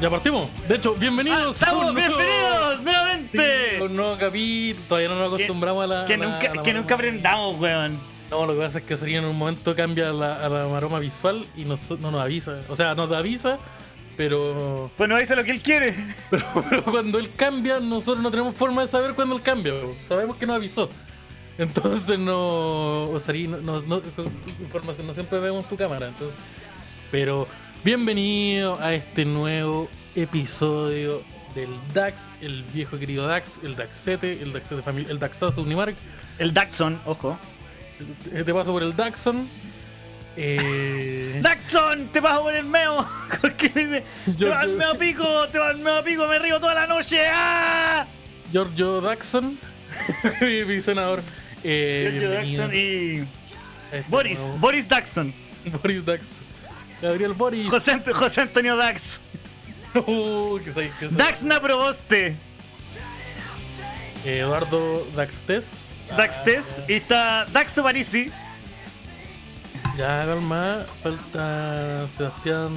Ya partimos. De hecho, bienvenidos. Ah, ¡Estamos bienvenidos nuevamente! Sí, un nuevo capítulo. Todavía no nos acostumbramos a la. Que a la- nunca, a la que nunca aprendamos, weón. No, lo que pasa es que sería en un momento cambia la, a la maroma visual y nos- no nos avisa. O sea, nos avisa, pero, Pues no dice lo que él quiere. pero, pero cuando él cambia, nosotros no tenemos forma de saber cuándo él cambia. bro. Sabemos que nos avisó. Entonces no. O sea, no, no, no- información, no siempre vemos tu cámara. Entonces, pero bienvenido a este nuevo episodio del DAX, el viejo querido DAX, el DAXete, el DAXete familia, el DAXazo Unimark. El Daxon, ojo. Te paso por el Daxon. Eh, ¡Daxon! ¡Te vas a poner meo! ¿Qué? ¡Te vas al meo pico! ¡Te vas al meo pico! ¡Me río toda la noche! ¡Ah! Giorgio Daxon, mi, mi senador. Eh, Giorgio Daxon y. este Boris, nuevo- Boris Daxon. Boris Dax. Gabriel Boris. José, Ant- José Antonio Dax. Uh, que soy- que soy- Daxna Proboste. Eh, Eduardo Daxtes. Daxtes. Y está Daxo Parisi. Ya, calma. Falta Sebastián.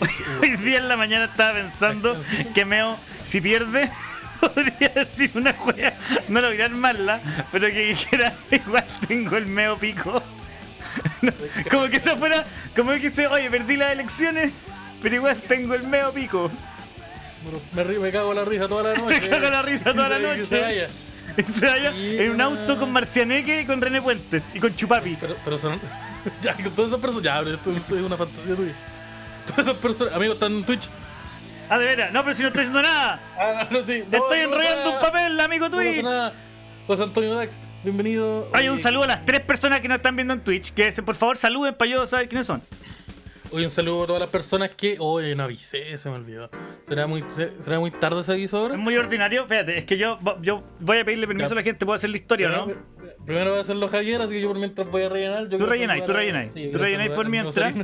Hoy día en la mañana estaba pensando que Meo, si pierde, podría decir una juega, no lograr armarla, pero que dijera, igual tengo el Meo pico. No, como que se fuera, como que dice, oye, perdí las elecciones, pero igual tengo el Meo pico. Me, cago la risa toda la noche. Me cago la risa toda la Que se- que se noche. vaya. Y se vaya en un auto con Marcianeque y con René Puentes y con Chupapi. Pero, pero son. Ya, que todas esas personas. Ya, pero esto es una fantasía tuya. Todas esas personas. Amigos, están en Twitch. Ah, de veras, no, pero si no estoy haciendo nada. Ah, no, sí. No, Estoy no enrollando un papel, amigo No Twitch. José Antonio Dax, bienvenido. Oye, Eh, un saludo a las tres personas que nos están viendo en Twitch. Que se- por favor saluden para yo saber quiénes son. Hoy un saludo a todas las personas que. Oye, no avisé, se me olvidó. ¿Será muy, se- será muy tarde ese aviso ahora? Es muy ordinario. Espérate, es que yo, yo voy a pedirle permiso Ya. a la gente. ¿Puedo hacer la historia no? Primero- voy a hacerlo Javier, así que yo por mientras voy a rellenar. Yo quiero rellenáis, tú rellenáis. sí, Tú rellenáis por mientras.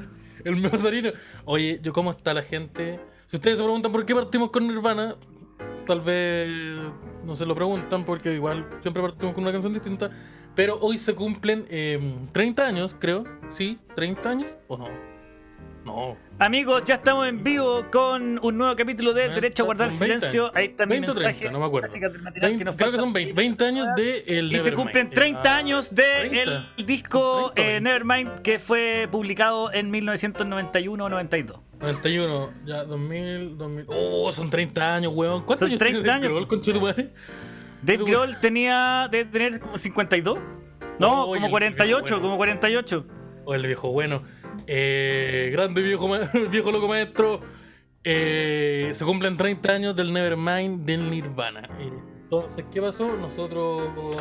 El meozarino. Oye, yo ¿cómo está la gente? Si ustedes se preguntan por qué partimos con Nirvana, tal vez no se lo preguntan porque igual siempre partimos con una canción distinta. Pero hoy se cumplen eh, 30 años, creo. ¿Sí? ¿30 años? ¿O no? No. Amigos, ya estamos en vivo con un nuevo capítulo de Ah, Derecho a guardar son 20 silencio. Ahí está mi 20 o mensaje. 30, no me acuerdo. Básicas del material 20 que nos creo que son 20, 20 años de el Y se cumplen 30 Ah, años del 30. disco 30, eh, Nevermind que fue publicado en 1991 o 92. 91, ya 2000, 2000. Oh, son 30 años, weón. ¿Cuántos Son años 30 tiene Dave años. Grohl, de tu madre? Dave Tú- Grohl tenía de tener como 52. No, Oye, como el 48, viejo bueno. como 48. O el viejo bueno. Eh, grande viejo, viejo loco maestro. Eh, se cumplen 30 años del Nevermind del Nirvana. Entonces, ¿qué pasó? Nosotros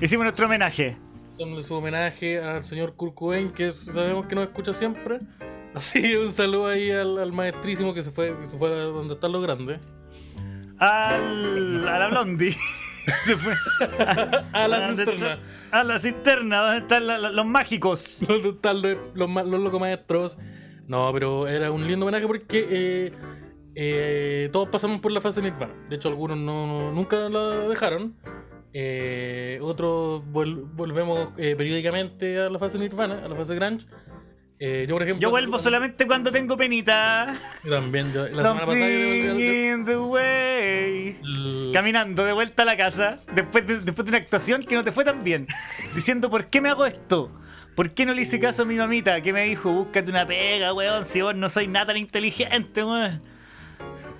Hicimos nuestro homenaje. hacemos su homenaje al señor Kurt Cobain, que sabemos que nos escucha siempre. Así un saludo ahí al, al maestrísimo que se fue, que se fue a donde están los grandes. Al, a la Blondie. Se fue. A la ¿Dónde cisterna. A la cisterna, donde están la- la- los mágicos. ¿Dónde están los, los, locos maestros? No, pero era un lindo homenaje porque eh, eh, todos pasamos por la fase Nirvana. De hecho, algunos no, no- nunca la dejaron. Eh, otros vol- volvemos periódicamente a la fase Nirvana, a la fase Grunge. Eh, yo, por ejemplo. Yo vuelvo solamente cuando tengo penita. También, yo, la semana pasada yo the way. Caminando de vuelta a la casa, después de, después de una actuación que no te fue tan bien, diciendo, ¿por qué me hago esto? ¿Por qué no le hice caso a mi mamita que me dijo, búscate una pega, weón, si vos no sois nada tan inteligente, weón?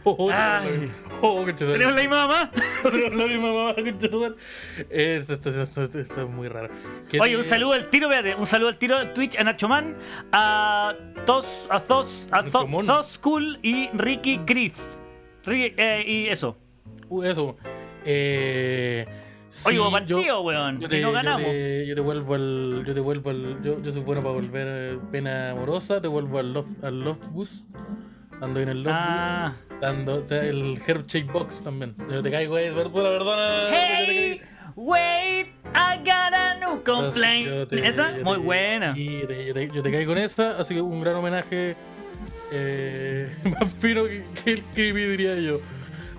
Oh, Ay. oh, concha de- ¿Tenemos la misma mamá? Tenemos la misma mamá. Esto, esto, esto, esto- es muy raro. ¿Qué Oye, te- un saludo al tiro, véate, un saludo al tiro a Twitch a Nacho Man, a Tos, a Thos, a. Thos Cool y Ricky Griff. Ricky- eh, y eso. Uh, eso. Eh, Oye, hubo yo- partido, weón, yo y no yo ganamos. te- Yo te, vuelvo al. Yo te vuelvo al. Yo, yo soy bueno para volver eh, pena amorosa. Te vuelvo al Love, al love Bus. Ando en el Love Ah. Ando, el Herb Shape Box también. Yo te caigo puta, perdona. Hey, wait, I got a new Entonces, complaint. yo te- Esa, muy te- buena. y te- yo, te, caigo con esa, así que un gran homenaje eh, más fino que, que el que diría yo.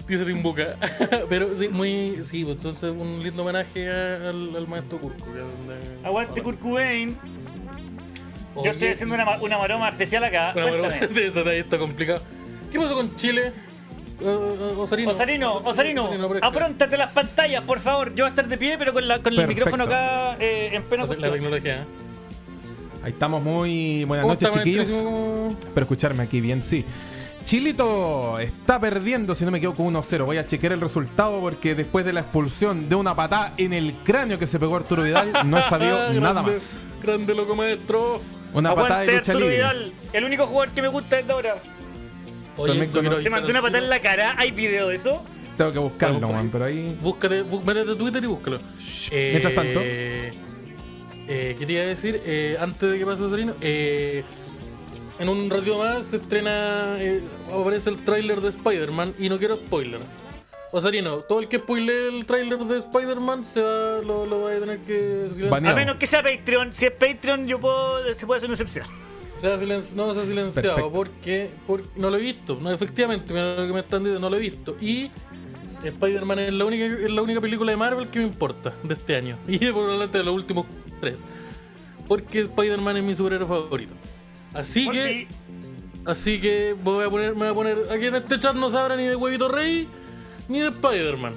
Dice Timbuca. Pero sí, muy. Sí, pues entonces un lindo homenaje a- al, al maestro donde- Aguante Kurt Yo estoy haciendo una, una maroma especial acá. Pero Cuéntame. esto está- está complicado. ¿Qué pasó con Chile? Eh, eh, Osarino. Osarino, Osarino, aparezca. apróntate las pantallas, por favor. Yo voy a estar de pie, pero con, la, con el micrófono acá eh, en pleno La, tecnología. ¿eh? Ahí estamos muy. Buenas ¿Cómo noches, chiquillos. maestrísimo? Pero escucharme aquí bien, sí. Chilito está perdiendo, si no me equivoco, 1-0. Voy a chequear el resultado porque después de la expulsión de una patada en el cráneo que se pegó Arturo Vidal, no Ah, nada más. Grande loco maestro. Una patada de Aguante lucha Arturo libre. Vidal, el único jugador que me gusta desde ahora. Oye, También yo quiero Se avisar mandó al una patada en la cara. ¿Hay video de eso? Tengo que buscarlo, Vamos man, ahí. pero ahí. Búscate, bú- métete a Twitter y búscalo. Eh, Mientras tanto. eh, quería decir, eh, antes de que pase Osarino, eh, en un ratito más se estrena, eh, aparece el tráiler de Spider-Man y no quiero spoiler. Osarino, todo el que spoile el tráiler de Spider-Man se va, lo, lo va a tener que silenciar. A menos que sea Patreon. Si es Patreon, yo puedo, se puede hacer una excepción. Sea silenci- no sea silenciado Perfecto. porque, porque no lo he visto. No, efectivamente, mira lo que me están diciendo, no lo he visto. Y Spider-Man es la única es la única película de Marvel que me importa de este año. Y probablemente de los últimos tres. Porque Spider-Man es mi superhéroe favorito. Así Por que, mí, así que voy a poner, me voy a poner. Aquí en este chat no se habla ni de Huevito Rey ni de Spider-Man.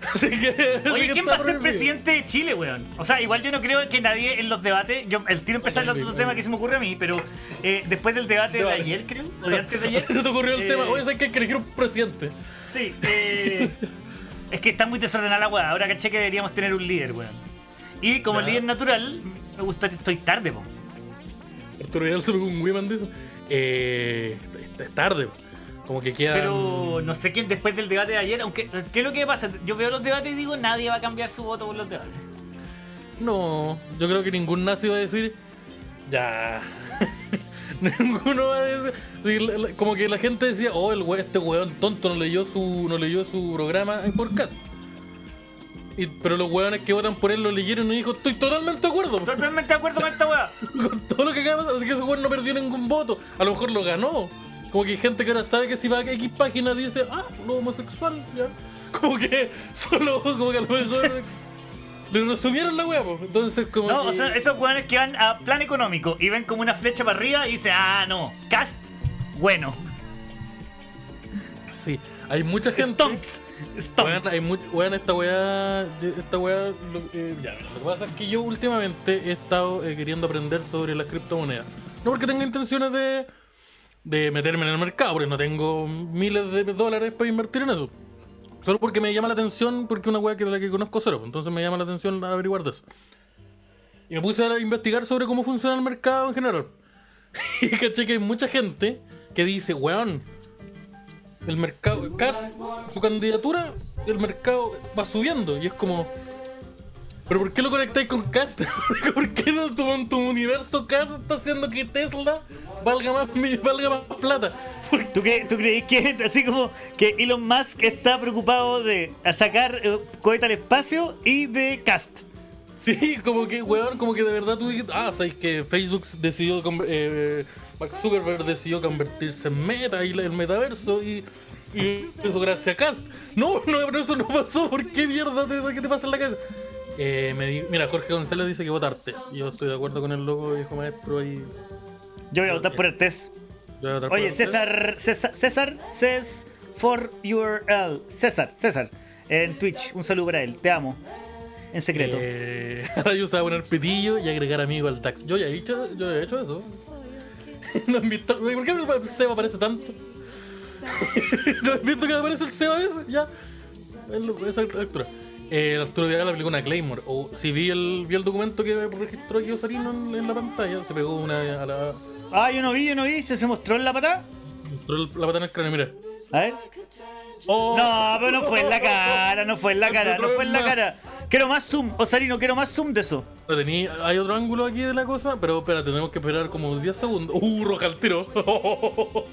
Así que. Oye, ¿quién va a ser presidente de Chile, weón? O sea, igual yo no creo que nadie en los debates. Yo, el tiro empezar el otro tema que se me ocurre a mí, pero eh, después del debate de ayer, creo, o de antes de ayer. ¿Se te ocurrió el eh, tema? Oye, ¿sabes que hay que elegir un presidente? Sí, eh, es que está muy desordenada la weá. Ahora caché que deberíamos tener un líder, weón. Y como líder natural, me gusta estoy tarde, po. Arturo Vidal se pegó un Wiman de eso. Eh, es- tarde. Como que queda. Pero no sé quién después del debate de ayer, aunque, ¿qué es lo que pasa? Yo veo los debates y digo, nadie va a cambiar su voto por los debates. No, yo creo que ningún nazi va a decir. Ya. Ninguno va a decir. Como que la gente decía, oh, el we- este weón tonto no leyó su, no leyó su programa en podcast. Y, pero los weones que votan por él lo leyeron y dijo, estoy totalmente de acuerdo Totalmente de acuerdo con esta weá. con todo lo que acaba de pasar. Así que ese weón no perdió ningún voto. A lo mejor lo ganó. Como que hay gente que ahora sabe que si va a X página dice, ah, lo homosexual, ya. Como que solo, como que a lo mejor le resumieron la po. Entonces, como No, que... o sea, esos weones que van a plan económico y ven como una flecha para arriba y dicen, ah, no, cast, bueno. Sí, hay mucha gente. Hay much- weón, esta weá. Esta weá. Lo, eh, ya, lo que pasa es que yo últimamente he estado eh, queriendo aprender sobre las criptomonedas. No porque tenga intenciones de. De meterme en el mercado, porque no tengo miles de dólares para invertir en eso. Solo porque me llama la atención, porque es una weá que de la que conozco cero. Entonces me llama la atención averiguar de eso. Y me puse a investigar sobre cómo funciona el mercado en general. Y caché que hay mucha gente que dice, weón, el mercado, Cast, su candidatura, el mercado va subiendo. Y es como, ¿pero por qué lo conectáis con Cast? ¿Por qué no tu, tu universo Cast está haciendo que Tesla valga más, valga más plata? ¿Tú, qué, ¿Tú crees que así como que Elon Musk está preocupado de sacar eh, cohete al espacio y de cast? Sí, como que, weón, como que de verdad tú dijiste, ah, sabes que Facebook decidió, eh, Mark Zuckerberg decidió convertirse en meta y el metaverso y, y eso gracias a Cast. No, no, pero eso no pasó, ¿por qué mierda te, qué te pasa en la cabeza? Eh, me di- mira, Jorge González dice que vota Artes. Yo estoy de acuerdo con el loco viejo maestro ahí. Yo voy a votar por el test. Yo Oye. César, César, César, says for your L. César, César, en Twitch, un saludo para él, te amo. En secreto. Eh, ahora yo se va a poner pitillo y agregar amigo al tax. Yo ya he hecho, yo ya he hecho eso. ¿No han visto? ¿Por qué el Seba aparece tanto? ¿No has visto que aparece el Seba ese? Ya. Esa lectura. Eh, Arturo Vidal aplicó una Claymore. O si vi el, vi el documento que registró aquí Osarino en, en la pantalla, se pegó una a la. Ah, yo no vi, yo no vi, ¿se, se mostró en la patada? mostró la pata en el cráneo, mira. A ver. Oh. No, pero no fue en la cara, no fue en la cara, no fue en la cara. Quiero más zoom, Osarino, quiero más zoom de eso. Tení- hay otro ángulo aquí de la cosa, pero espera, tenemos que esperar como 10 segundos. Uh, roja al tiro.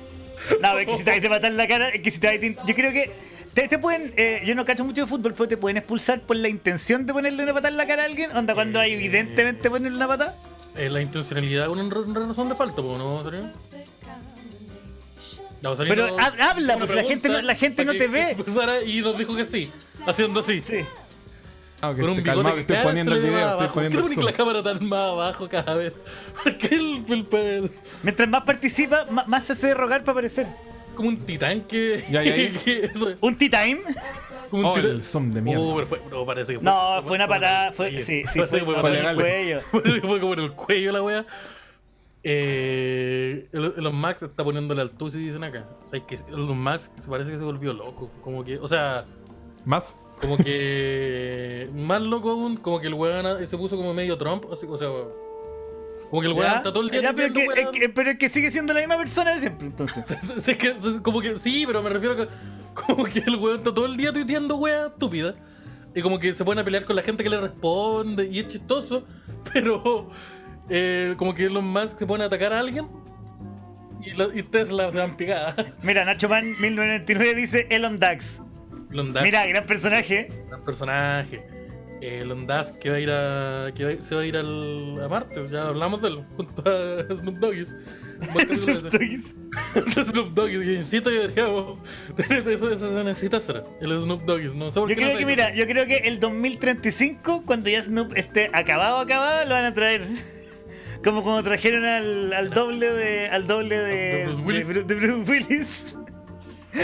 No, es que si te, te matan la cara, es que si te, te- yo creo que te, te pueden, eh, yo no cacho mucho de fútbol, pero te pueden expulsar por la intención de ponerle una patada en la cara a alguien. Onda, cuando hay evidentemente ponerle una patada. Eh, la intencionalidad con una razón de falta, ¿no? ¿No, Sarino? No, Pero hab- habla, pues, la gente no- la gente no te ve. Y nos dijo que sí, haciendo así. Sí. Ah, ok, con un te bigote calma, que estoy poniendo el video, estoy poniendo ¿Por qué la cámara tan más abajo cada vez? Porque el, el, el- Mientras más participa, más, más se hace rogar para aparecer. como un titán que. Ya, ya, ya. que eso es, ¿Un T-Time? Un Oh, zoom de mierda. Pero fue, no, parece que fue. No, fue una patada. Fue, sí, sí, fue, fue en legal. el cuello. Fue, fue como en el cuello la wea. Eh, el- los Max está poniéndole al tusi dicen acá. O sea, que los Max se parece que se volvió loco. Como que, o sea, ¿Más? como que más loco aún, como que el weón se puso como medio Trump. Así, o sea, como que el weón está todo el día Ya, pero, que, es que- pero es que sigue siendo la misma persona de siempre, entonces. Es que, como que sí, pero me refiero a que como que el weón está todo el día tuiteando wea estúpida. Y como que se ponen a pelear con la gente que le responde y es chistoso, pero eh, como que los más se ponen a atacar a alguien y, lo- y Tesla se van picadas. Mira, Nacho Man 1999 dice Elon Dax. Elon Musk, Mira, gran personaje. gran personaje. Elon Musk que va a ir a. que va- se va a ir al, a Marte, ya hablamos de él, junto a Snoop. Buen capítulo ese. Snoop Doggy, yo insisto que deberíamos. Eso, eso se necesita hacer. El Snoop Doggy. No sé por Yo qué no creo que, se- mira, yo creo que el 2035, cuando ya Snoop esté acabado, acabado, lo van a traer. Como cuando trajeron al, al doble de. al doble de. ¿De Bruce Willis? de de Bruce Willis.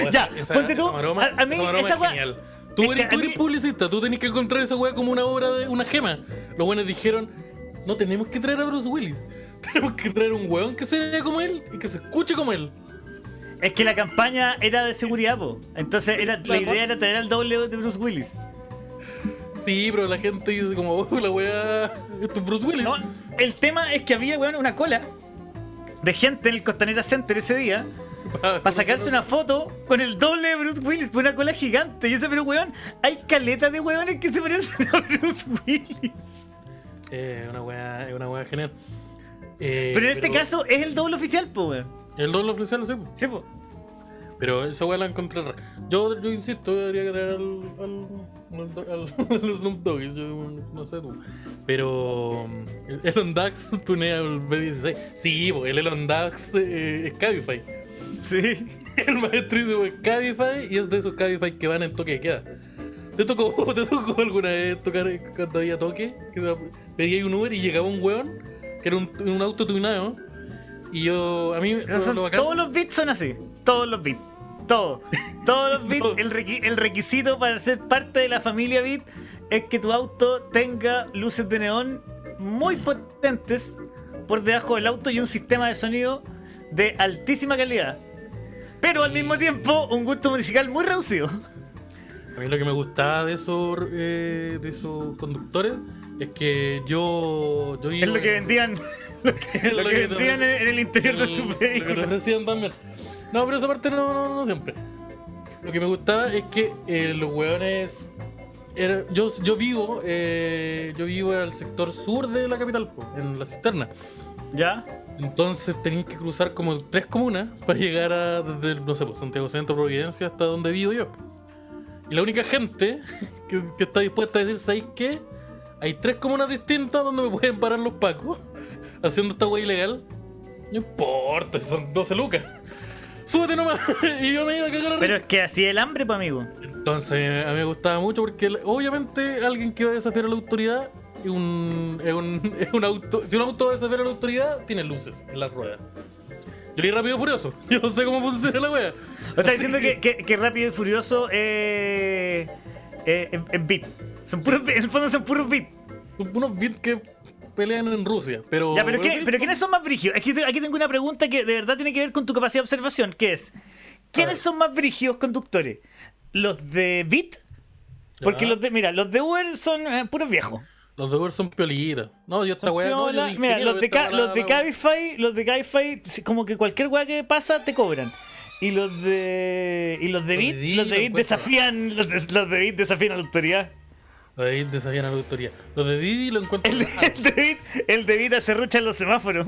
Oh, Ya, esa- ponte tú, esa maroma- a- a mí esa esa es genial. Tú eres, tú eres mí- publicista, tú tenés que encontrar esa weá como una obra de una gema. Los buenos dijeron, no tenemos que traer a Bruce Willis. Tenemos que traer un weón que se vea como él y que se escuche como él. Es que la campaña era de seguridad, po. Entonces era, la idea era traer al doble de Bruce Willis. Sí, pero la gente dice como, oh, la weá, esto es Bruce Willis. No, el tema es que había, weón, una cola de gente en el Costanera Center ese día para sacarse una foto con el doble de Bruce Willis, por una cola gigante. Y ese, pero weón, hay caletas de weones que se parecen a Bruce Willis. Eh, una weá, es una weá genial. Eh, Pero en este caso es el doble oficial, po, weón. El doble oficial, sí. po. Sí, po. Pero esa weá la encontré rara. Yo, yo insisto, debería traer al, al, al, al Snoop Dogg, yo no sé tú. Pero el Elon Dax tunea el B16. Sí, porque el Elon Dax eh, es Cabify. Sí. El maestrísimo es Cabify y es de esos Cabify que van en toque de queda. ¿Te tocó, ¿Te tocó alguna vez tocar cuando había toque? Que pedía un Uber y llegaba un weón que era un, un auto tunado. Y yo, a mí, lo bacán- todos los bits son así. Todos los bits. Todos. Todos los bits. Todos. El, requi- el requisito para ser parte de la familia bit es que tu auto tenga luces de neón muy potentes por debajo del auto y un sistema de sonido de altísima calidad. Pero al mismo tiempo, un gusto musical muy reducido. A mí lo que me gustaba de esos, eh, de esos conductores es que yo, yo Es lo que vendían. Lo que, lo que vendían en, en el interior de su Lo que te vehículo. también. No, pero esa parte no, no, no siempre. Lo que me gustaba es que eh, los hueones. era- yo, yo vivo eh, yo vivo en el sector sur de la capital, en la cisterna. ¿Ya? Entonces tenías que cruzar como tres comunas para llegar a desde, no sé, pues, Santiago Centro, Providencia hasta donde vivo yo. Y la única gente que, que está dispuesta a decir, ¿sabéis qué? Hay tres comunas distintas donde me pueden parar los pacos haciendo esta wea ilegal. No importa, son 12 lucas. Súbete nomás. y yo me iba a cagar a Pero es que así el hambre, pues amigo. entonces, a mí me gustaba mucho porque obviamente alguien que va a desafiar a la autoridad es un, es un, es un auto. Si un auto va a la autoridad, tiene luces en las ruedas. Yo leí rápido y furioso. Yo no sé cómo funciona la wea. O está diciendo que, que, que Rápido y Furioso eh, eh, es, es beat. Son puros, beat, en el fondo son puros beat. Son unos bits que pelean en Rusia. Pero. Ya, pero, ¿qué, pero ¿quiénes son más brígidos? Aquí, aquí tengo una pregunta que de verdad tiene que ver con tu capacidad de observación, que es, ¿quiénes son más brígidos conductores? ¿Los de beat? Porque los de, mira, los de Uber son eh, puros viejos. Los de Uber son piolitas. No, yo esta wea. no, yo mira, los de, Ca- los de Cabify, los de Cabify, como que cualquier weá que pasa te cobran. Y los de y los de Bit, Bit los de Bit desafían, los de, los de Bit desafían a la autoridad. Los de Didi desafían a la autoridad. Los de Didi lo encuentro. El, de- el de Bit, el de Bit hace en los semáforos.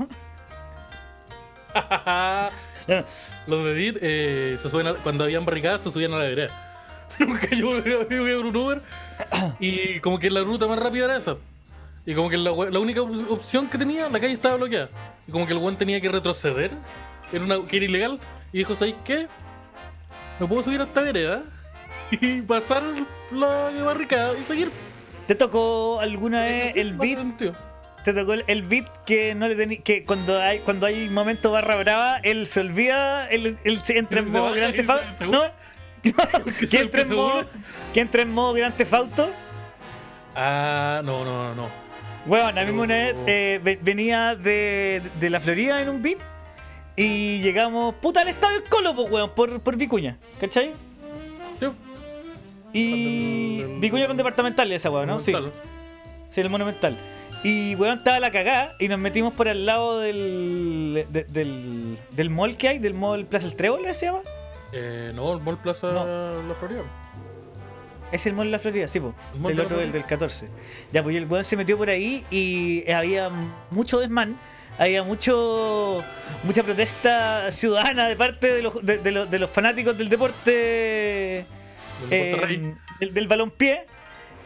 Los de Didi eh, se suben a- cuando habían barricadas se subían a la vereda. Nunca yo yo iba en un Uber y como que la ruta más rápida era esa. Y como que la, la única op- opción que tenía, la calle estaba bloqueada. Y como que el weón tenía que retroceder, era una, que era ilegal. Y dijo, ¿sabes qué? Me puedo subir a esta vereda y pasar la barricada y seguir. ¿Te tocó alguna vez el beat? ¿Te tocó el, el beat que no le tení, que cuando hay cuando hay momento barra brava, él se olvida, él, él se entra en ¿Se modo va? Grand ¿Él Theft se- Auto? seguro? ¿No? ¿Que ¿Que se- entra en modo que entra en modo Grand Theft Auto? Ah, no, no, no, no. Bueno, a mí una vez eh, ve- venía de, de la Florida en un beat y llegamos, puta, al estadio del Colo, pues, weón, por, por Vicuña, ¿cachai? Sí, Y Del- del- Vicuña con departamental esa weón, ¿no? Sí, sí, el monumental. Y weón estaba la cagada y nos metimos por al lado del, de- del, del mall que hay, del mall Plaza El Trébol, ¿se llama? Eh, no, el Mall Plaza La Florida. Es el mall la Florida, sí. El otro, el del 14. Ya, pues el weón se metió por ahí y había mucho desmán. Había mucho mucha protesta ciudadana de parte de los, de, de los, de los fanáticos del deporte Del eh, del, del balompié.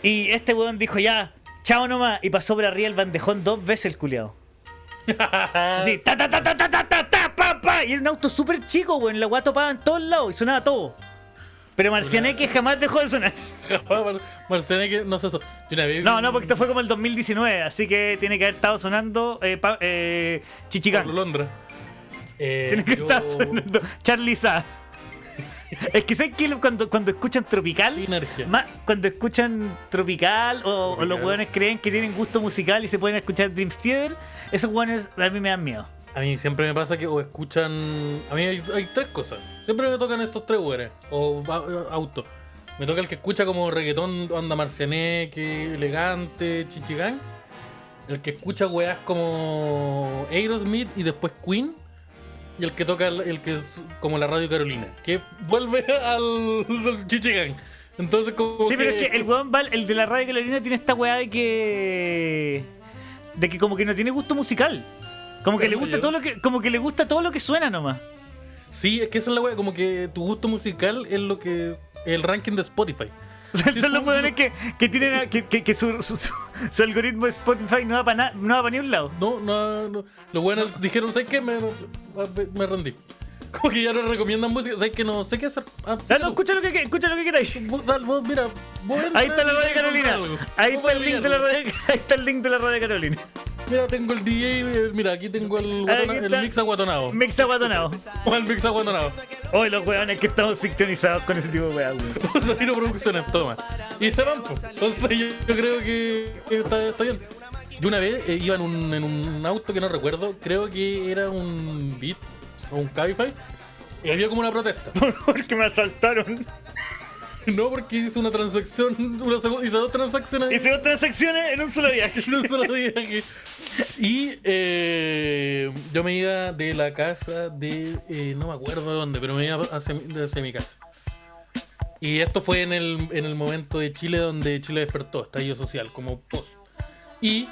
Y este weón dijo ya, chao nomás. Y pasó por arriba el bandejón dos veces el culiado. Así, ta ta ta ta ta ta ta ta pa pa. Y era un auto súper chico, weón. La weá topaba en todos lados y sonaba todo. Pero Marcianeque jamás dejó de sonar. Mar- Marcianeque, no sé eso. No, no, porque esto fue como el 2019, así que tiene que haber estado sonando eh, pa- eh, Pablo Chichicán. Londra. Eh, Tiene que yo- estar sonando Charlie Sa. Es que sé que cuando, cuando escuchan Tropical, más, cuando escuchan Tropical o, o los hueones creen que tienen gusto musical y se pueden escuchar Dream Theater, esos hueones a mí me dan miedo. A mí siempre me pasa que o escuchan. A mí hay, hay tres cosas. Siempre me tocan estos tres güeyes. O a- auto. Me toca el que escucha como reggaetón, onda marcianeque, elegante, chichigán. El que escucha weas como Aerosmith y después Queen. Y el que toca el, el que es como la Radio Carolina. Que vuelve al, al chichigán. Entonces como Sí, pero es que el va- el de la radio Carolina tiene esta weá de que. de que como que no tiene gusto musical. Como que le gusta yo- todo lo que. como que le gusta todo lo que suena nomás. Sí, es que esa es la wea, como que tu gusto musical es lo que. el ranking de Spotify. O sea, son los hueones que, que tienen que, que, que su, su, su- su algoritmo de Spotify no va para no va para ni un lado. No, no, no. Los buenos dijeron, ¿sabes qué? Me, me rendí. Como que ya no recomiendan música, ¿sabes qué? No sé qué hacer. Ah, Ah, no, escucha lo que escucha lo que queráis. Vos, vos, mira, vos Ahí está la y radio Carolina. Ahí está el link de la radio. Ahí está el link de la radio Carolina. Mira, tengo el DJ, eh, mira, aquí tengo el, guatona- Aquí el mix aguatonado. Mix aguatonado. O el mix aguatonado. Hoy los hueones que estamos sincronizados con ese tipo de weón. Sabino Producciones, toma. Y se van, pues. Entonces yo, yo creo que, que está, está bien. Yo una vez eh, iba en un, en un auto que no recuerdo, creo que era un Beat o un Cabify, y había como una protesta. Porque me asaltaron. No, porque hice una transacción, una segu- hice dos transacciones Hice dos transacciones en un solo viaje. en un solo viaje. Y eh, yo me iba de la casa de. eh, no me acuerdo de dónde, pero me iba hacia, mi- hacia mi casa. Y esto fue en el, en el momento de Chile donde Chile despertó, estallido social, como post. Y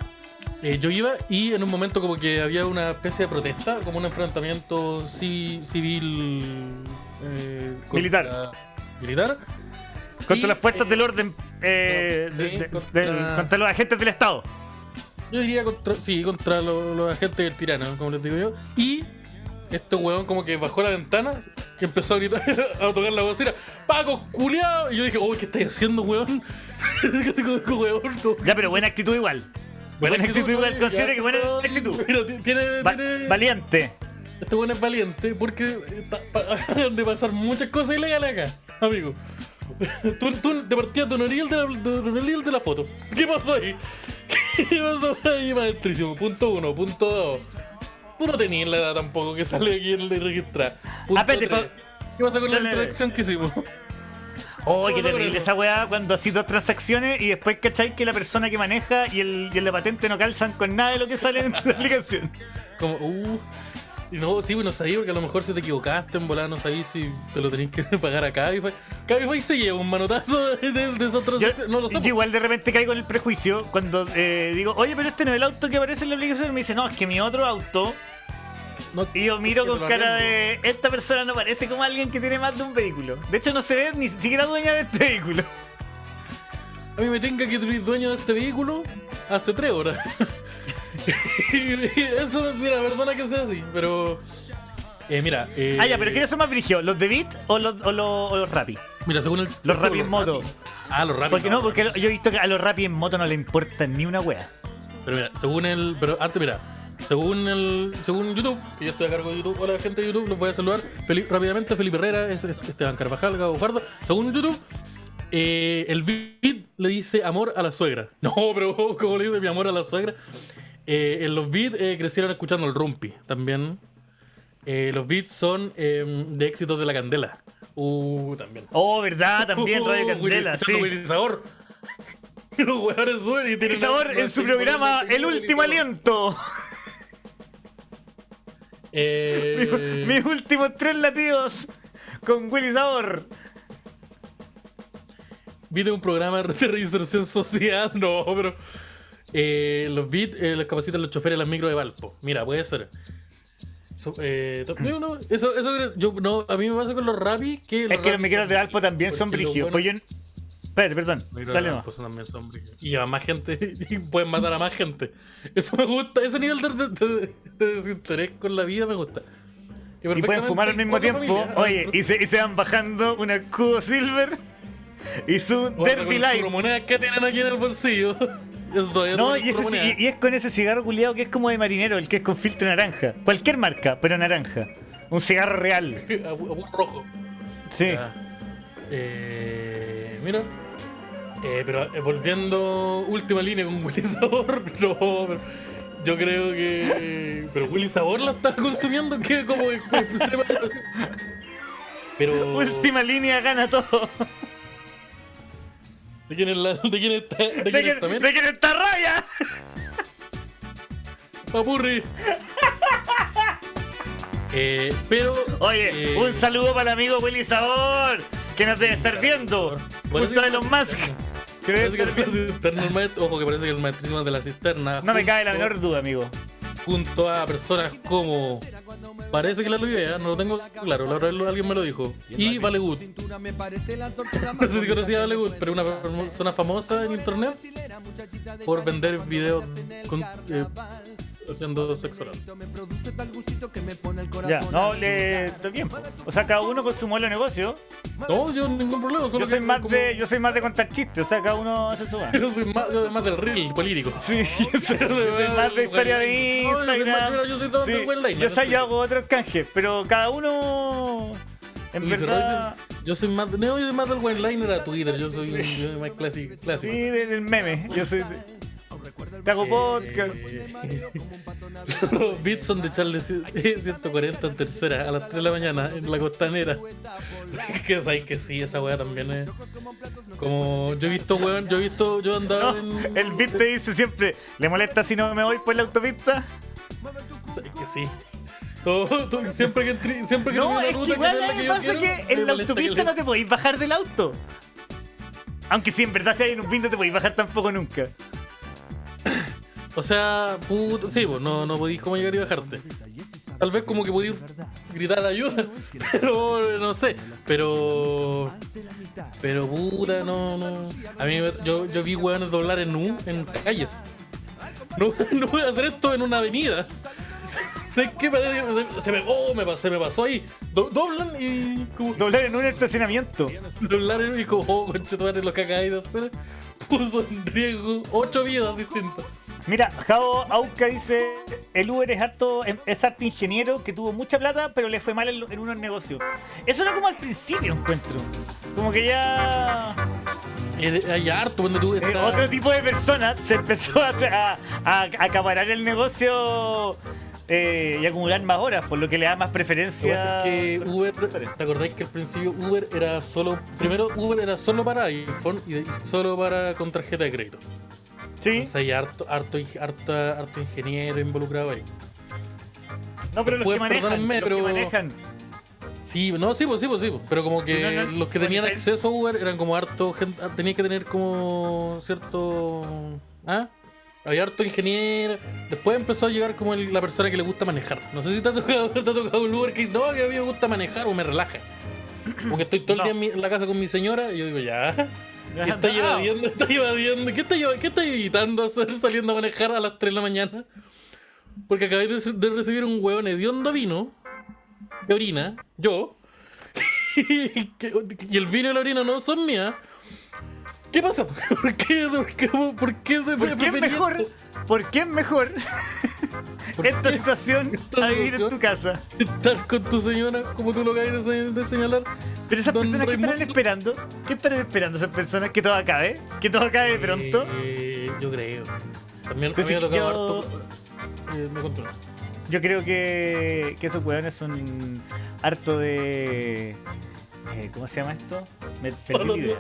eh, yo iba y en un momento como que había una especie de protesta, como un enfrentamiento ci- civil. eh, Militar. Militar. Contra Y, las fuerzas eh, del orden. eh, sí, de- de- contra- del- contra los agentes del Estado. Yo diría contra, sí, contra lo- los agentes del tirano, como les digo yo. Y este weón como que bajó la ventana y empezó a gritar, a tocar la bocina, ¡Paco, culiao! Y yo dije, uy, ¿qué estáis haciendo, weón? Ya, pero buena actitud igual. Buena actitud Considera que buena actitud. Pero ti- tiene, Va- tiene- valiente. Este weón es valiente porque eh, pa- acaban de pasar muchas cosas ilegales acá, amigo. Tú, tú de partida tú no eres el de la, el de la foto. ¿Qué pasó ahí? ¿Qué pasó ahí, maestrísimo? Punto uno, punto dos. Tú no tenías la edad tampoco que sale aquí en el registrar. Punto Ah, tres. ¿Qué pasa con la interacción que hicimos? Oh, qué No, no, terrible no. esa weá cuando así dos transacciones y después cacháis que la persona que maneja y el, y el de patente no calzan con nada de lo que sale en la aplicación. Como, uh. Y no, sí, bueno, sabía porque a lo mejor si te equivocaste en volar, no sabías si te lo tenías que pagar a Cabify. Cabify se lleva un manotazo de, de, esas Yo, transacciones. No lo yo igual de repente caigo en el prejuicio cuando eh, digo, oye, pero este no es el auto que aparece en la aplicación. Y me dice, no, es que mi otro auto. No, Y yo miro con cara de, esta persona no parece como alguien que tiene más de un vehículo. De hecho, no se ve ni siquiera dueña de este vehículo. A mí me tenga que tú eres dueño de este vehículo hace tres horas. y eso, mira, perdona que sea así, pero. Eh, mira. Eh, Ah, ya, pero ¿quiénes son más brígidos? ¿Los de Beat o los, o los, o los Rappi? Mira, según el. Los Rappi en moto. Ah, los Rappi. Porque no, porque yo he visto que a los Rappi en moto no le importa ni una wea. Pero mira, según el. Pero antes, mira. Según el. Según YouTube, que yo estoy a cargo de YouTube. Hola, gente de YouTube, los voy a saludar. Feli- rápidamente, Felipe Herrera, es- es- Esteban Carvajal, Gabo Fardo. Según YouTube, eh, el beat le dice amor a la suegra. No, pero ¿cómo le dice mi amor a la suegra? Eh, en los beats eh, crecieron escuchando el rumpi también. Eh, los beats son eh, de éxitos de la candela. Uh, también. Oh, ¿verdad? También Radio Uh, Candela, sí. Los huevones suben y tienen. Sabor en su programa El Último Aliento. Eh, Mis últimos tres latidos con Willy Sabor. Viste un programa de reinserción social. No, pero. eh, los beats eh, los capacitan los choferes de las micro de Valpo. Mira, puede ser. So- eh, no, no, eso, eso yo, no, a mí me pasa con los Rappi que. Es que los micros de Alpo también son los brígidos. buenos- Pues yo... Espérate, perdón. Dale no. Y llevan más gente y pueden matar a más gente. Eso me gusta. Ese nivel de, de- de- de desinterés con la vida me gusta. Y pueden fumar al mismo tiempo. Oye, y se, y se van bajando un escudo silver y su Guarda Derby con Light. las monedas que tienen aquí en el bolsillo. No, y, ese, monedas. y, y es con ese cigarro culiado que es como de marinero, el que es con filtro naranja. Cualquier marca, pero naranja. Un cigarro real. A- a rojo. Sí. Eh, mira. Eh, pero eh, volviendo última línea con Willy Sabor, no, pero yo creo que. Pero Willy Sabor la está consumiendo, que como. Pero. Última línea gana todo. ¿De quién es la, de quién está? ¿De ¿De quién quién, está? de quién está raya? Papurri. Eh, pero. Oye, eh, un saludo para el amigo Willy Sabor, que nos debe estar viendo. A que- Elon Musk. Que debe Parece que estar viendo. ojo que parece que el maestrismo de la cisterna. No me cae la menor duda, amigo. junto a personas como parece que la Olivia, no lo tengo claro, la vez alguien me lo dijo. Y Vale Good. No sé si conocía a Vale Good, pero una persona famosa en internet por vender videos con, eh, haciendo sexo oral. Ya, no, le. está bien. po. O sea, cada uno con su modelo de negocio. No, yo ningún problema, solo Yo soy más como- de, yo soy más de contar chistes, o sea, cada uno hace su Yo soy más, yo soy más del reel político. Sí, yo soy, yo soy más de historia de No, yo soy más- Instagram. yo soy todo Sí, de buen liner, yo sé, sí. yo hago otros canjes, pero cada uno. En verdad. "Roy, Yo soy más, no, yo soy más del one liner a Twitter, yo soy, yo soy más clásico. Sí, clásico. del meme. Yo soy. de- Te hago podcast. Eh, Los beats son de Charles 140 en tercera a las 3 de la mañana en la costanera. que sabes que sí, esa weá también es. Como yo he visto, weón, yo he visto, yo andaba No, en. el beat te dice siempre: ¿le molesta si no me voy por la autopista? Sabes que sí. Todo- todo- siempre que entri- siempre que No, es ruta que igual es a la mí me pasa quiero, que en la autopista que no te podéis bajar del auto. Aunque si en verdad si hay en un pin no te podéis bajar tampoco nunca. O sea, puto, sí, pues no, no como llegar y bajarte. Tal vez como que podéis gritar ayuda, pero no sé. Pero. Pero puta, no, no. A mí yo, yo vi hueones doblar en U en calles. No, no voy hacer esto en una avenida. ¿Sabes qué? Se me, oh, me, se me pasó ahí. Do- doblan y. Como, Doblar en un estacionamiento. doblar y como, oh, conchetumare, lo que acabáis de hacer. Puso en riesgo ocho vidas distintas. Mira, Jao Auca dice, el Uber es harto, es harto ingeniero que tuvo mucha plata, pero le fue mal en, en unos negocios. Eso era como al principio, encuentro. Como que ya Eh, Hay harto cuando tú eh, estás- otro tipo de persona se empezó a, a, a acaparar el negocio eh, y acumular más horas, por lo que le da más Lo que preferencia. pasa es que Uber, ¿te acordáis que al principio Uber era solo, primero Uber era solo para iPhone y solo para con tarjeta de crédito? Sí, Entonces hay harto, harto, harto, harto ingeniero involucrado ahí. no, pero los que Después, manejan, los que manejan. Sí, no, sí, pues sí, pues sí, pues, pero como que Sí, no, no, los que tenían acceso a Uber eran como harto, gente, tenía que tener como cierto, ¿ah? Había harto ingeniero. Después empezó a llegar como el- la persona que le gusta manejar. No sé si te ha tocado, te ha tocado un Uber que no, que a mí me gusta manejar o me relaja. Porque estoy todo el No. día en, mi- en la casa con mi señora y yo digo, ya. Ya, está evadiendo, está evadiendo. ¿Qué está, qué está evitando hacer saliendo a manejar a las 3 de la mañana? Porque acabé de, de recibir un hueón hediondo vino que orina, yo, y el vino y la orina no son mías, ¿qué pasa? ¿Por qué? ¿Por qué? ¿Por qué, ¿Por qué es mejor? ¿Por qué es mejor ¿Por esta qué situación esta a vivir en tu casa? Estar con tu señora, como tú lo acabas de se- de señalar. Pero esas personas que estarán esperando, ¿qué estarán esperando esas personas? ¿Que todo acabe? ¿Que todo acabe de pronto? Eh, yo creo. También a Pues mí me yo- harto. Eh, me controlo. Yo creo que, que esos hueones son harto de. Eh, ¿Cómo se llama esto? Me perdí idea.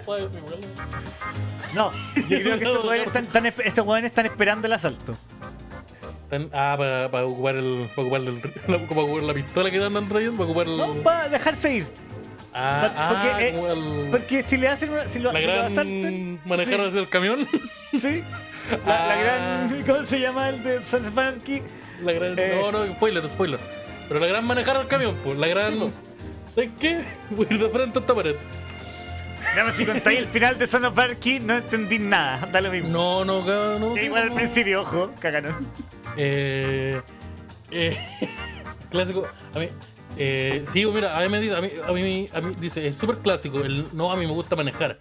No, yo creo que estos hueones están, están esos hueones están esperando el asalto. Ah, para, para ocupar el. Para ocupar, el, para ocupar la pistola que andan trayendo, para ocupar el. No, para dejarse ir. ah, pa- porque, ah, eh, el- Porque si le hacen una, si lo, la si lo gran asaltan. manejar sí, el camión. sí. La, la Ah. gran. ¿Cómo se llama el de Sons? La gran. Eh. No, no, spoiler, spoiler. Pero la gran manejar al camión, pues. La gran. Sí, po. ¿Sabes qué? Voy a ir de frente a esta pared. No, si contáis el final de Son of no entendí nada. Da lo mismo. No, no, ca- no. Sí, igual al no. principio, ojo, caganón. Eh, eh, clásico. A mí. Eh, sí, mira, a mí me dice, a mí, a mí, a mí dice, es súper clásico. El, no, a mí me gusta manejar.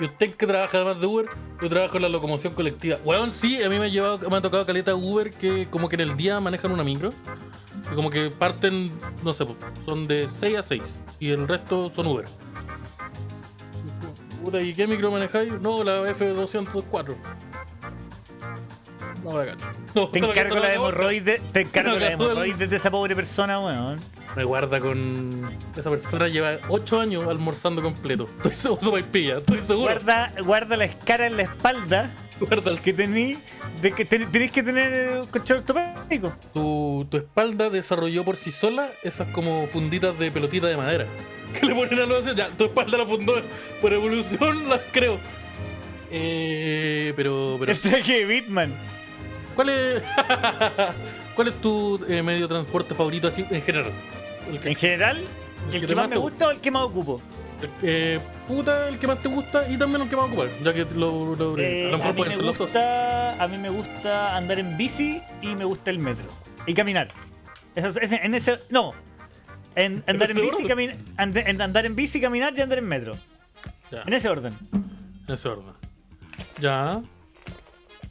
Y usted que trabaja además de Uber, yo trabajo en la locomoción colectiva. Weón, sí, a mí me ha, llevado, me ha tocado caleta Uber que como que en el día manejan una micro. Como que parten, no sé, po, son de 6 a 6. Y el resto son Uber. ¿y qué micro manejáis? No, la F204. No la cacho. No, Te encargo la hemorroide, te encargo la de esa pobre persona, weón. Me guarda con. Esa persona lleva 8 años almorzando completo. Estoy seguro, estoy seguro. Guarda, guarda la escara en la espalda Guarda que tení, de que ten- tenéis que tener colchón ortopédico. tu, tu espalda desarrolló por sí sola esas como funditas de pelotita de madera. Que le ponen a los. Ya, tu espalda la fundó por evolución, las creo. Eh, pero. pero traje de Bitman. ¿Cuál es. ¿Cuál es tu eh, medio de transporte favorito así en general? Que, En general, El el que que más me gusta o el que más ocupo. Eh, puta, el que más te gusta y también el que más ocupar. Ya que lo. lo- Eh, a lo mejor pueden ser los dos. gusta, a mí me gusta andar en bici y me gusta el metro. Y caminar. Eso, es- en ese. No. En andar en bici, caminar. En andar en bici, caminar y andar en metro. Ya. En ese orden. En ese orden. Ya.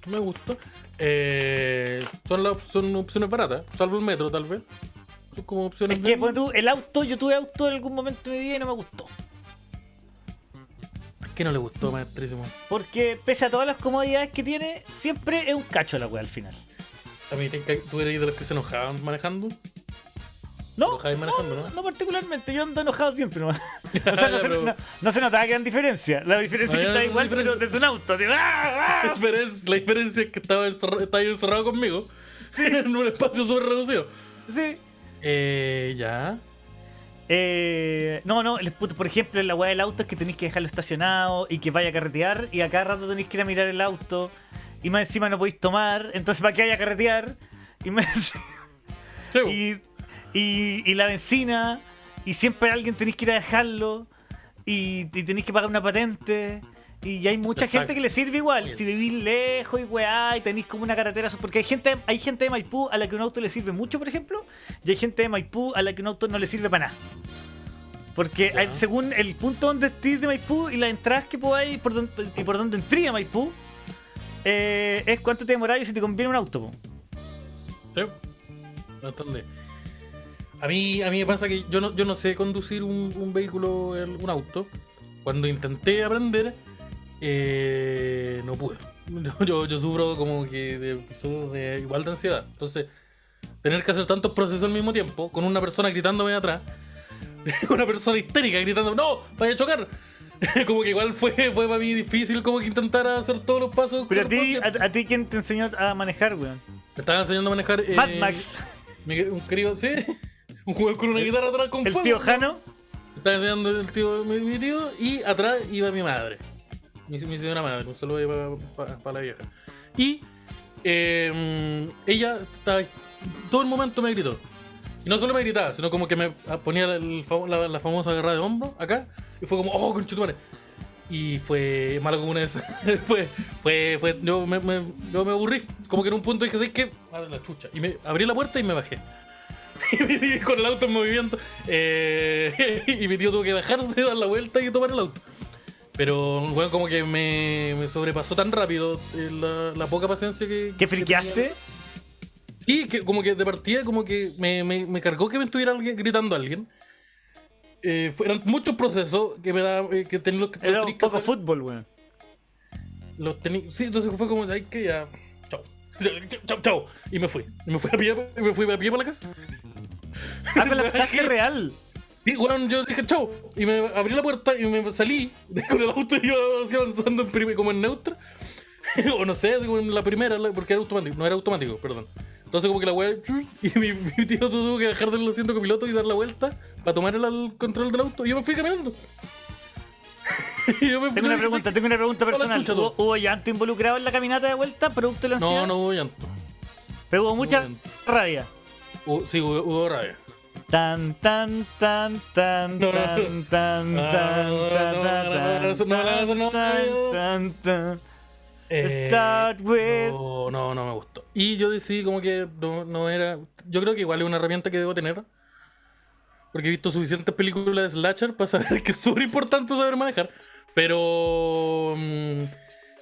Me gusta. Eh, son, las son opciones baratas, salvo el metro, tal vez. Son como opciones. Es que bien- tú, el auto, yo tuve auto en algún momento de mi vida y no me gustó. ¿Qué no le gustó, maestrísimo? Porque pese a todas las comodidades que tiene, siempre es un cacho la wea al final. A mí, ¿tú eres de los que se enojaban manejando? No, manejando, no, no? no particularmente, yo ando enojado siempre nomás. O sea, no, se, no- no se notaba gran diferencia. La diferencia No, es que está no, igual, diferencia. pero desde un auto. Así, ¡ah, La ah! diferencia, la diferencia es que estaba, encerra- estaba ahí encerrado conmigo en un espacio súper reducido. Sí. Eh, ya. Eh, no, no, el puto- por ejemplo, la weá del auto es que tenéis que dejarlo estacionado y que vaya a carretear y a cada rato tenéis que ir a mirar el auto y más encima no podéis tomar, entonces para qué vaya a carretear y más y, y, y la benzina y siempre alguien tenéis que ir a dejarlo y, y tenéis que pagar una patente y hay mucha Exacto. gente que le sirve igual si vivís lejos y weá y tenéis como una carretera porque hay gente hay gente de Maipú a la que un auto le sirve mucho por ejemplo y hay gente de Maipú a la que un auto no le sirve para nada porque según el punto donde estés de Maipú y las entradas que podáis por donde, y por donde entré a Maipú eh, es cuánto te demoráis y si te conviene un auto po. Sí. Bastante. A mí, a mí me pasa que yo no, yo no sé conducir un, un vehículo, un auto. Cuando intenté aprender, eh, no pude. Yo, yo sufro como que de episodios de igual de ansiedad. Entonces, tener que hacer tantos procesos al mismo tiempo, con una persona gritándome de atrás, una persona histérica gritando, ¡No! ¡Vaya a chocar! como que igual fue, fue para mí difícil como que intentar hacer todos los pasos. pero a ti, a, a ti quién te enseñó a manejar weón Me estaba enseñando a manejar. eh, Mad Max mi- un querido, sí. Un jugador con una guitarra atrás con el fuego. tío Jano Me estaba enseñando el tío, mi, mi tío y atrás iba mi madre. Mi, mi señora madre, un saludo para la vieja. Y eh, ella estaba, todo el momento me gritó. Y no solo me gritaba, sino como que me ponía la, famosa agarrada de hombro acá. Y fue como, oh, conchetumare. Y fue malo como una esas. fue, fue, fue, yo me, me- yo me aburrí. Como que en un punto dije, ¿sabes qué? La chucha. Y me abrí la puerta y me bajé. y con el auto en movimiento. eh, y mi tío tuvo que bajarse, dar la vuelta y tomar el auto. Pero, weón, como que me, me sobrepasó tan rápido eh, la, la poca paciencia que. ¿Qué que friqueaste? Sí, que como que de partida, como que me, me, me cargó que me estuviera alguien, gritando a alguien. Eh, eran muchos procesos que me da, eh, que tenía los Era los un poco fútbol, weón. Los tení- Sí, entonces fue como, ay, que ya. Chao. Chao, chao. Y me fui. Y me fui a pie, me fui a pie para la casa. Ah, con la pasaje real. Y bueno, yo dije chao. Y me abrí la puerta y me salí con el auto y yo así avanzando en prim- como en neutra. o no sé, digo, en la primera, porque era automático. No era automático, perdón. Entonces como que la weá... Y mi, mi tío tuvo que dejar del asiento copiloto y dar la vuelta para tomar el, el control del auto. Y yo me fui caminando. yo me fui Tengo una pregunta, tengo una pregunta personal. chucha, ¿Hubo, llanto involucrado en la caminata de vuelta, producto de la ansiedad? No, no hubo llanto. Pero hubo mucha rabia. Sí, hubo, hubo rabia. Tan, tan, tan, tan, tan, tan, Ah, tan, tan, no, tan, no, no. Eh, me gustó. Y yo decidí como que no, no era. Yo creo que igual es una herramienta que debo tener. Porque he visto suficientes películas de Slasher para saber que es súper importante saber manejar. Pero. mm,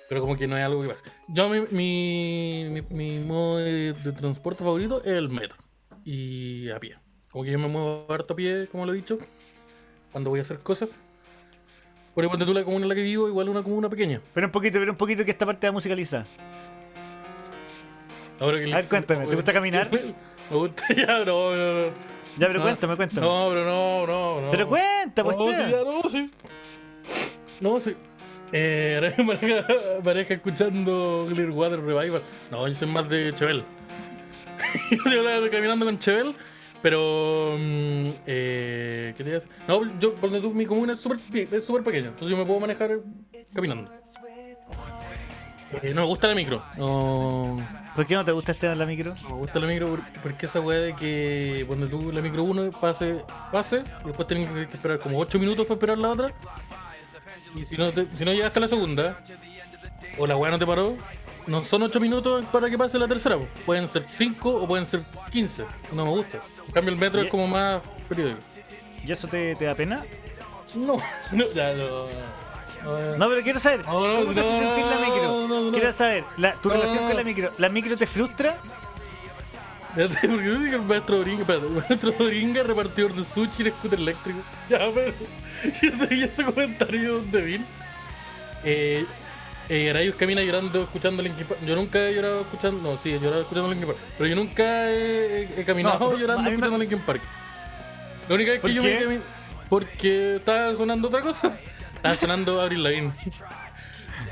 Pero como que no es algo que pasa. Yo, mi, mi, mi, mi modo de, de transporte favorito es el metro. Y a pie. Como que yo me muevo harto a pie, como lo he dicho. Cuando voy a hacer cosas. Por ejemplo, tú la comuna en la que vivo, igual una comuna pequeña. Pero un poquito, pero un poquito que esta parte va musicalizada. Ahora que A ver, cuéntame, ¿te gusta caminar? Me gusta ya, no, no, no. Ya, pero No, cuéntame, cuéntame. No, pero no, no, no. Pero cuenta, pues, No, sí, ya, no, sí. No, sí. Eh, ahora me pareja, pareja escuchando Clearwater Revival. No, yo soy más de Chevel. yo estaba caminando con Chevel, pero. mm, eh, ¿Qué te decir? No, yo, porque tú, mi comuna es súper pe- es súper pequeña, entonces yo me puedo manejar caminando. Eh, no me gusta la micro. No. ¿Por qué no te gusta este la micro? Me gusta la micro por- porque esa weá de que cuando tú la micro 1 pase, pase, y después tienes que esperar como 8 minutos para esperar la otra. Y si no, te- si no llegaste a la segunda, o la weá no te paró, no son 8 minutos para que pase la tercera. Pueden ser 5 o pueden ser 15. No me gusta. En cambio, el metro es como más periódico. ¿Y eso te, te da pena? No, no, ya no. no. Pero quiero saber, No, no, ¿cómo te hace no, sentir la micro? no, no, no. Quiero saber, la- tu No. relación con la micro. ¿La micro te frustra? Ya sé, porque yo dije que el maestro Doringa, espérate, el maestro Doringa repartidor de sushi en scooter eléctrico. Ya, pero. Yo seguí ese comentario de dónde vine. Eh. Eh, Arayus camina llorando escuchando Linkin Park. Yo nunca he llorado escuchando. No, sí, he llorado escuchando Linkin Park. Pero yo nunca he, he- he caminado No, llorando mí me- escuchando Linkin Park. La única vez ¿Por que yo qué? me cami- Porque estaba sonando otra cosa. Estaba sonando Avril Lavigne.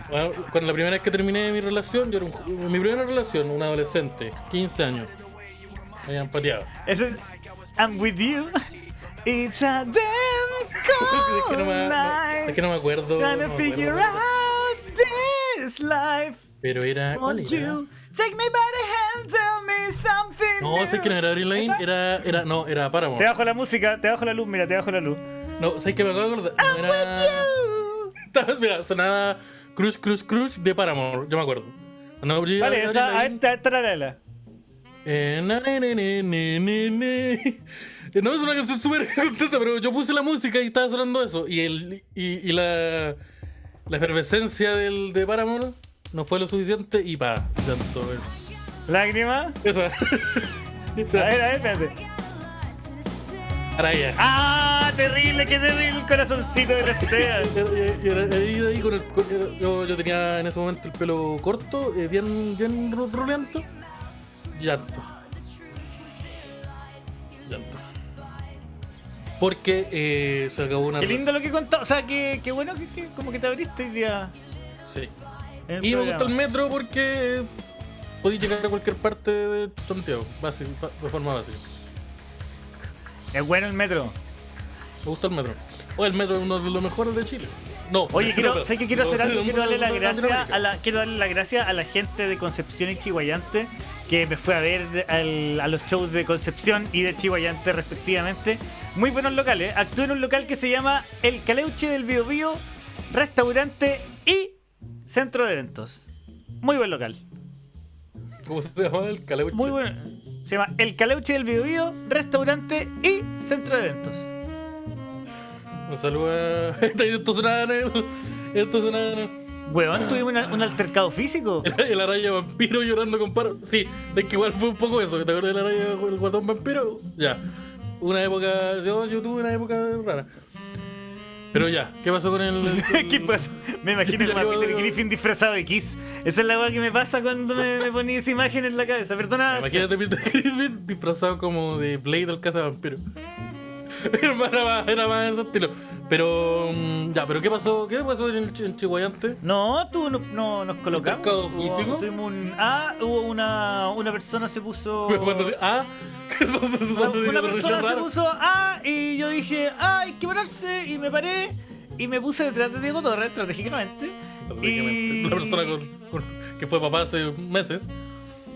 Bueno, cuando la primera vez que terminé mi relación, yo era un mi primera relación, un adolescente, 15 años. Me habían pateado. Ese es I'm with you. It's a damn es, que no me, cold no- es que no me acuerdo. Trying no to me figure acuerdo. out life. Pero era. ¿cuál era? you take me by the hand, tell me something? No, sé que no era Avril ¿Esa? era, era. No, era Te Paramore. bajo la música, te bajo la luz, mira, te bajo la luz. No, sé que me acabo de acordar. No era. Estabas- Mira, sonaba Crush, Crush, Crush de Paramore, yo me acuerdo. No, Vale, Avril esa, a Lavigne. esta, esta la lela. Eh, na, ne, ne, ne, ne, ne, ne. No es una canción súper contenta, pero yo puse la música y estaba sonando eso. Y, el, y, y la, la efervescencia del, de Paramore no fue lo suficiente y pa, llanto. eh. ¿Lágrima? Esa. A ver, a ver, espérate. Araya. ¡Ah! Terrible, qué terrible el corazoncito de las teas. Y era- ahí, de ahí con el, con- yo, yo tenía en ese momento el pelo corto, eh, bien, bien roleante. Llanto. Porque eh, se acabó una Qué lindo lo que contó. O sea, qué bueno que, que como que te abriste hoy día. Sí. el Y me gusta el metro porque podéis llegar a cualquier parte de Santiago, básico, de forma básica. Es bueno el metro. Me gusta el metro. O el metro es uno de los mejores de Chile. No. Oye, quiero, pero- sé que quiero hacer algo, quiero darle la gracia a la, quiero darle la gracia a la gente de Concepción y Chihuayante que me fue a ver al- a los shows de Concepción y de Chihuayante respectivamente. Muy buenos locales. Actué en un local que se llama El Caleuche del Bio Bio, restaurante y centro de eventos. Muy buen local. ¿Cómo se llama el caleuche? Muy bueno. Se llama El Caleuche del Biobío, restaurante y centro de eventos. Un saludo a. Esto el. Esto el. Weón, tuvimos una- un altercado físico. El, el araña vampiro llorando con paro. Sí, es que igual fue un poco eso. ¿Te acuerdas del araña el guatón vampiro? Ya. Una época. Yo, yo tuve una época rara. Pero ya, ¿qué pasó con el. el- ¿Qué pasó? Me imagino como a Peter Griffin disfrazado de Kiss. Esa es la weá que me pasa cuando me, me ponía esa imagen en la cabeza. Perdona. Imagínate Peter Griffin disfrazado como de Blade del caza vampiro. era más, era más, ese estilo. Pero. mm, Ya, pero ¿qué pasó? ¿Qué pasó en, el en Chihuayante? No, tú no, no nos colocamos. ¿Mercado físico? Tuvimos un. Ah, hubo una. Una persona se puso. Cuando- Ah, Una, una persona se puso ah y yo dije ah hay que pararse y me paré y me puse detrás de Diego Torres estratégicamente Prácticamente. y La persona con, con- que fue papá hace meses.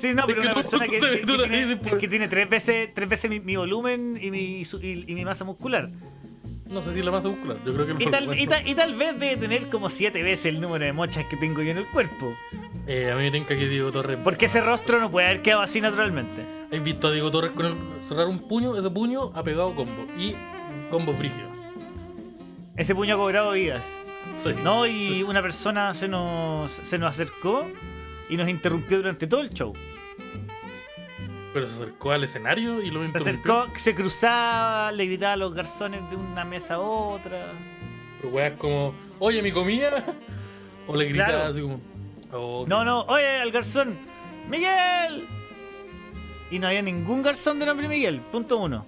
Sí no pero una persona que, tú- que- tiene, que tiene tres veces tres veces mi, mi volumen y mi su- y, y mi masa muscular No sé si la masa muscular. Yo creo que el y tal, y, tal, y tal vez debe tener como siete veces el número de mochas que tengo yo en el cuerpo Eh, a mí me tinca que Diego Torres. porque ese rostro no puede haber quedado así naturalmente ¿Has visto a Diego Torres con el, cerrar un puño? Ese puño ha pegado combo. Y combo frígido. ese puño ha cobrado vidas Sí. no y una persona se nos se nos acercó y nos interrumpió durante todo el show Pero se acercó al escenario y lo Se interrumpió. acercó, se cruzaba, le gritaba a los garzones de una mesa a otra. Pero weas como, oye, mi comida. O le gritaba Claro. así como, oh, No, no, oye, al garzón, ¡Miguel! Y no había ningún garzón de nombre Miguel, punto uno.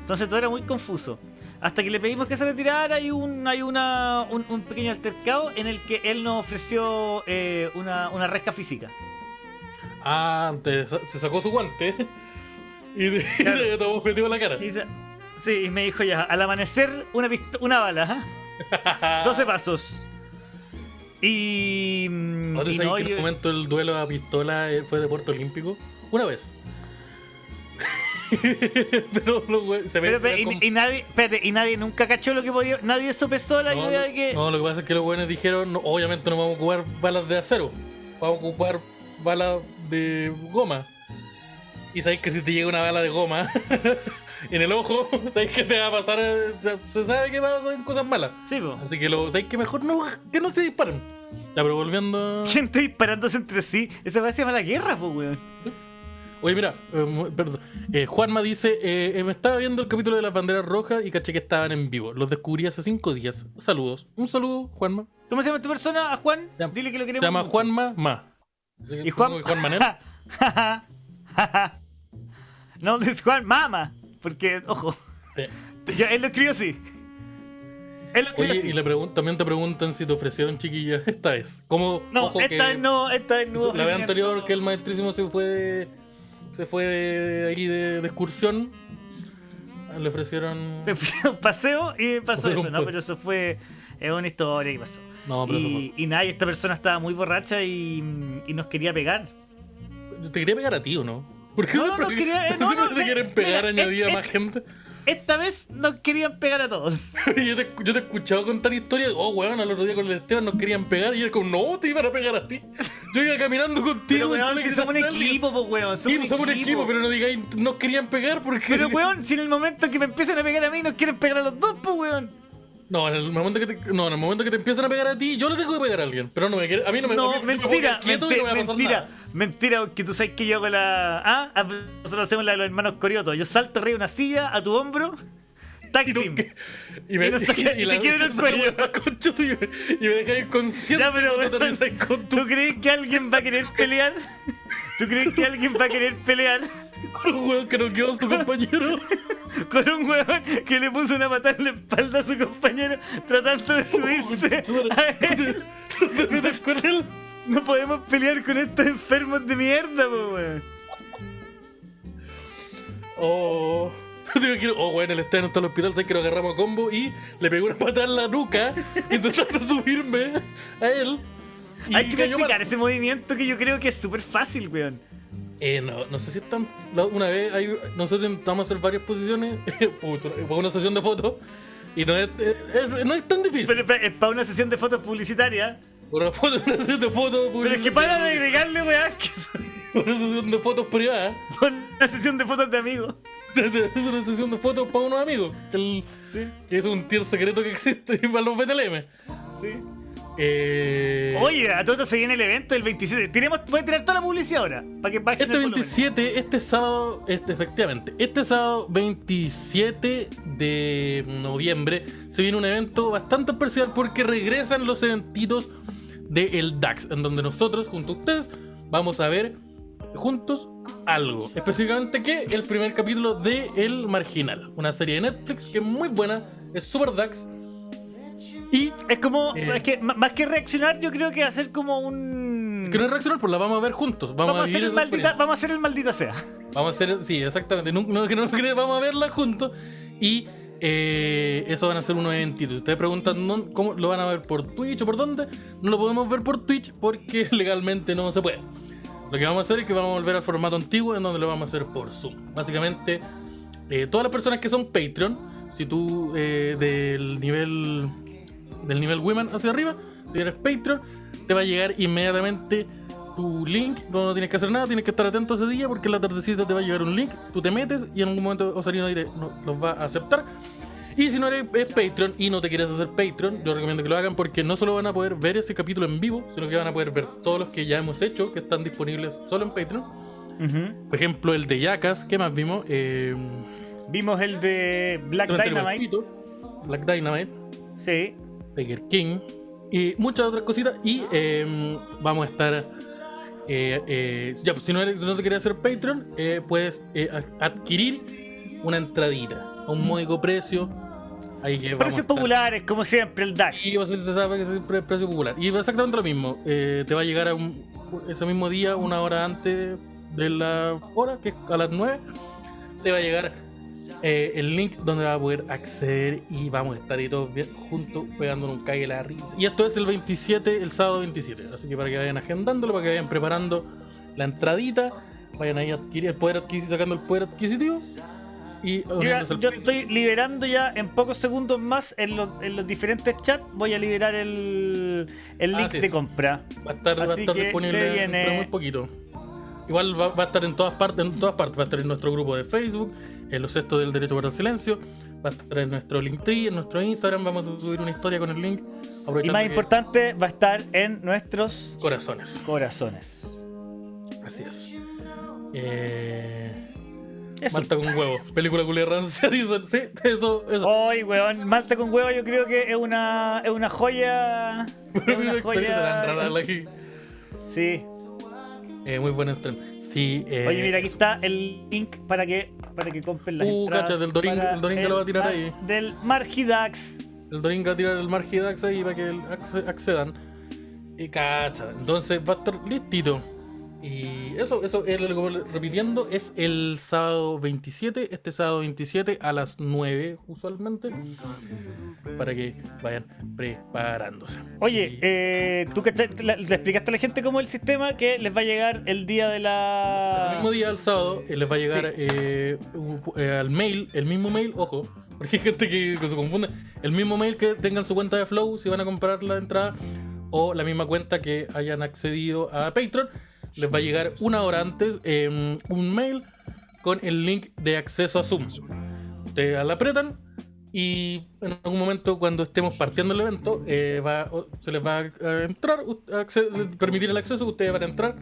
Entonces todo era muy confuso. Hasta que le pedimos que se retirara y un, hay una, un, un pequeño altercado en el que él nos ofreció eh, una, una resca física. Ah, antes se sacó su guante. Y, y Claro. le tomó objetivo en la cara. Y sí, y me dijo ya, al amanecer una, una bala, ¿ah? 12 pasos. Y... ¿No te y sabes no, que en yo- el momento el duelo a pistola eh, fue de Puerto Olímpico? Una vez. pero los we- se Pero, pero, y, como- y nadie, espérate, y nadie nunca cachó lo que podía. Nadie sopesó la no, idea de que. no, lo que pasa es que los buenos dijeron, no, obviamente no vamos a ocupar balas de acero, vamos a ocupar balas de goma. Y sabéis que si te llega una bala de goma en el ojo, sabéis que te va a pasar, eh, se, sabe que va a pasar cosas malas. Sí, po. Así que lo sabéis que mejor no, que no se disparen. Ya, pero volviendo... a- Gente disparándose entre sí. Esa va a ser la guerra, pues, weón. Oye, mira, eh, perdón. Eh, Juanma dice, eh, eh, me estaba viendo el capítulo de las banderas rojas y caché que estaban en vivo. Los descubrí hace cinco días. Saludos. Un saludo, Juanma. ¿Cómo se llama esta persona? ¿A Juan? Ya. Dile que lo Se queremos. llama mucho. Juanma Ma. Y Juan. Juan Manel. no, es Juan Mama. Porque, ojo, yo- él lo escribió así. Él lo escribió Oye, y le también te preguntan si te ofrecieron chiquillas esta vez. Como, No, ojo esta que no, esta vez no. La vez anterior que el maestrísimo se fue de, se fue de, ahí de, de excursión. Le ofrecieron... A un paseo y pasó eso, ¿no? pe- Pero eso fue es una historia que pasó. No, pero eso y, y nada, y esta persona estaba muy borracha y, y nos quería pegar. Te quería pegar a ti, ¿o no? Porque No, no, no quería- eh, no, siempre no, te me- quieren pegar mira, añadida es- más gente. Esta vez nos querían pegar a todos. yo, te, yo te he escuchado contar historias. Oh, weón, al otro día con el Esteban nos querían pegar y era como, no, te iban a pegar a ti. Yo iba caminando Pero contigo. y weón, si somos un equipo, pues weón. Sí, Somos, pues un equipo, pero no digáis, nos querían pegar porque. Pero weón, si en el momento que me empiezan a pegar a mí nos quieren pegar a los dos, pues weón. No, en el momento que te, no, en el momento que te empiezan a pegar a ti, yo le tengo que pegar a alguien. Pero no me quiere, a mí no me No, me mentira, y menti- no me mentira, nada. mentira, porque tú sabes que yo hago la. Ah, Ah, nosotros hacemos la de los hermanos Corioto. Yo salto arriba de una silla a tu hombro, tag Y, team. y me y no saca- y te quiebro el cuello. la concha tuya, y me dejas inconsciente Ya, pero tu ¿tú crees que alguien va a querer pelear? ¿Tú crees que alguien va a querer pelear con un weón que no quedó su compañero? con un huevón que le puso una patada en la espalda a su compañero tratando de subirse a él? ¿No podemos pelear con estos enfermos de mierda, po, weón. Oh. Oh, bueno, el Esteban está en el hospital, sabes que lo agarramos a combo y le pegué una patada en la nuca intentando subirme a él. Hay que practicar ese movimiento que yo creo que es súper fácil, weón. Eh, no, no sé si es tan. la- Una vez hay, nosotros intentamos hacer varias posiciones para una sesión de fotos y no es, no es tan difícil. Pero es para una sesión de fotos publicitarias. Una foto, una sesión de fotos. Pero es que para de agregarle, weón. Que son- una sesión de fotos privada. Una sesión de fotos de amigos. Es una sesión de fotos para unos amigos. Que, el- Sí, que es un tier secreto que existe para los BTLM. sí. Eh, Oye, a todo se viene el evento del 27. Tiremos, voy a tirar toda la publicidad ahora. Para que bajen Este el volumen. 27, este sábado, este, efectivamente, este sábado 27 de noviembre se viene un evento bastante especial porque regresan los eventitos del DAX, en donde nosotros, junto a ustedes, vamos a ver juntos algo. Específicamente que el primer capítulo de El Marginal, una serie de Netflix que es muy buena, es super DAX. Y Es como, Eh. es que más que reaccionar, yo creo que hacer como un. que no es reaccionar, pues la vamos a ver juntos. Vamos, vamos, a hacer el maldita, vamos a hacer el maldita sea. Vamos a hacer, sí, exactamente. No, no, que no vamos a verla juntos. Y eh, eso van a ser unos eventitos. Ustedes preguntan ¿no? cómo lo van a ver por Twitch o por dónde. No lo podemos ver por Twitch porque legalmente no se puede. Lo que vamos a hacer es que vamos a volver al formato antiguo en donde lo vamos a hacer por Zoom. Básicamente, eh, todas las personas que son Patreon, si tú eh, del nivel del nivel Women hacia arriba, si eres Patreon, te va a llegar inmediatamente tu link, no, no tienes que hacer nada, tienes que estar atento ese día porque en la tardecita te va a llegar un link, tú te metes y en algún momento Osarino no, los va a aceptar. Y si no eres Patreon y no te quieres hacer Patreon, yo recomiendo que lo hagan porque no solo van a poder ver ese capítulo en vivo, sino que van a poder ver todos los que ya hemos hecho, que están disponibles solo en Patreon. Por ejemplo, el de Yakas, ¿qué más vimos? Eh, Vimos el de Black Dynamite. Black Dynamite. Sí. Tiger King y muchas otras cositas. Y eh, vamos a estar. eh, eh, ya, pues, si no, no te quieres hacer Patreon, eh, puedes adquirir una entradita a un módico precio. Ahí que Precios populares, como siempre, el DAX. Y va a ser, siempre es precio popular. Y exactamente lo mismo. te va a llegar a un- ese mismo día, una hora antes de la hora, que es a las 9. Te va a llegar eh, el link donde vas a poder acceder y vamos a estar ahí todos bien juntos pegándonos un cague la risa. Y esto es el 27, el sábado 27. Así que para que vayan agendándolo, para que vayan preparando la entradita, vayan ahí a adquirir el poder adquisitivo, sacando el poder adquisitivo. Y Yo, ya- yo estoy liberando ya en pocos segundos más en los, en los diferentes chats. Voy a liberar el, el Ah, link de compra. Va a estar, va a estar disponible viene- dentro de muy poquito. Igual va, va a estar en todas partes, en todas partes. Va a estar en nuestro grupo de Facebook, en los cestos del derecho para el silencio. Va a estar en nuestro Linktree, en nuestro Instagram. Vamos a subir una historia con el link. Y más importante, va a estar en nuestros Corazones. corazones. Así es. Eh, Eso. Malta con huevo. Película culia rancia, dicen. Sí, eso, eso. Hoy, weón, Malta con huevo yo creo que es una, es una joya. Es una experiencia tan rara joya. Sí. Eh, muy buen stream. Sí, eh, Oye, mira, aquí está el link para que, para que compren las Uh, entradas cacha, del Doringo- para el Doringo lo va a tirar ahí. Del Margidax. El Doringa va a tirar el Margidax ahí para que accedan. Y cacha. Entonces va a estar listito. Y eso, eso es lo que voy repitiendo. Es el sábado 27. Este sábado 27 a las 9 usualmente. Para que vayan preparándose. Oye, eh, ¿tú cachai- le, le explicaste a la gente cómo es el sistema que les va a llegar el día de El la. mismo día, el sábado, eh, les va a llegar eh, eh, al mail, el mismo mail, ojo, porque hay gente que, que se confunde, el mismo mail que tengan su cuenta de Flow si van a comprar la entrada o la misma cuenta que hayan accedido a Patreon, les va a llegar una hora antes eh, un mail con el link de acceso a Zoom. Ustedes la apretan y en algún momento cuando estemos partiendo el evento eh, va- se les va a entrar, acce- permitir el acceso, ustedes van a entrar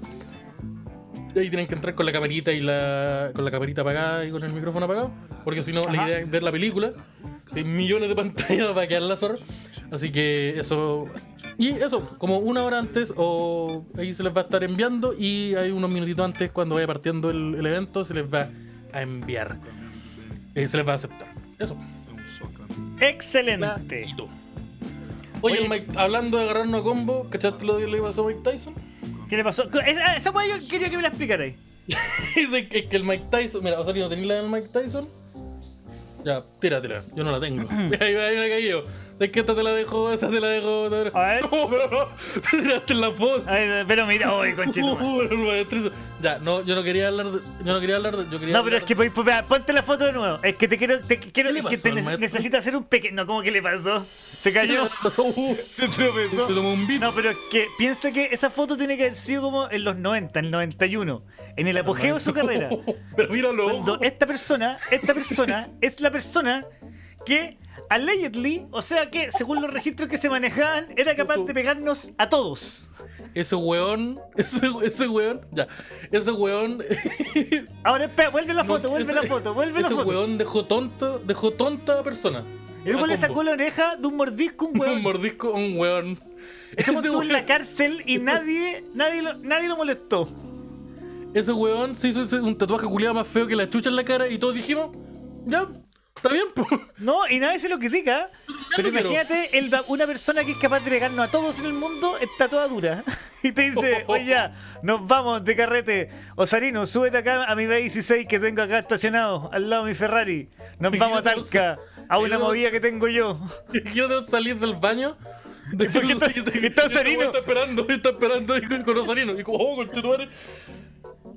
y ahí tienen que entrar con la camarita y la con la camarita apagada y con el micrófono apagado, porque si no la idea es ver la película. Hay millones de pantallas para quedar la zorra. Así que eso y eso, como una hora antes o ahí se les va a estar enviando y hay unos minutitos antes cuando vaya partiendo el, el evento se les va a enviar. Eh, se les va a aceptar. Eso. Excelente. Oye, Oye. el Mike, hablando de agarrarnos a combo, ¿cachaste lo que le pasó a Mike Tyson? ¿Qué le pasó? Esa, esa yo quería que me la explicarais. Dice que, que el Mike Tyson. Mira, Osalino, ¿tenéis la del Mike Tyson? Ya, tíratela. Yo no la tengo. ahí, ahí me caí yo. Es que esta te la dejo, esta te la dejo. A ver. No, pero no. Te tiraste en la foto. Pero mira, hoy, conchito. Ya, no, yo no quería hablar de, yo no quería hablar de, yo quería No, pero es que pues, pues, ponte la foto de nuevo. Es que te quiero, te quiero, ¿Qué le es que te ne- necesito hacer un pequeño. No, ¿cómo que le pasó? Se cayó. Uh, Se tropezó. Se tomó un beat. No, pero es que piensa que esa foto tiene que haber sido como en los 90, en el 91, en el apogeo de su carrera. Pero míralo. Cuando esta persona, esta persona es la persona que allegedly, o sea que según los registros que se manejaban, era capaz de pegarnos a todos. Ese weón, ese, ese weón, ya, ese weón. Ahora espera, vuelve la no, foto, vuelve ese- la foto, vuelve la ese foto. weón dejó tonto, dejó tonta a persona. Luego A le sacó la oreja de un mordisco a un un hueón. mordisco a un weón. Ese weón estuvo en la weón- cárcel y nadie, nadie, lo, nadie lo molestó. ese weón se hizo ese- un tatuaje culiado más feo que la chucha en la cara y todos dijimos, ya, está bien, po. No, y nadie se lo critica. Pero imagínate, el- una persona que es capaz de pegarnos a todos en el mundo está toda dura. Y te dice, oye ya, nos vamos de carrete. Osarino, súbete acá a mi B16 que tengo acá estacionado, al lado de mi Ferrari. Nos vamos a Talca, a una movida que tengo yo. Yo debo salir del baño. De por qué está- está Osarino? Está esperando, está esperando con, Osarino. Y como, oh, con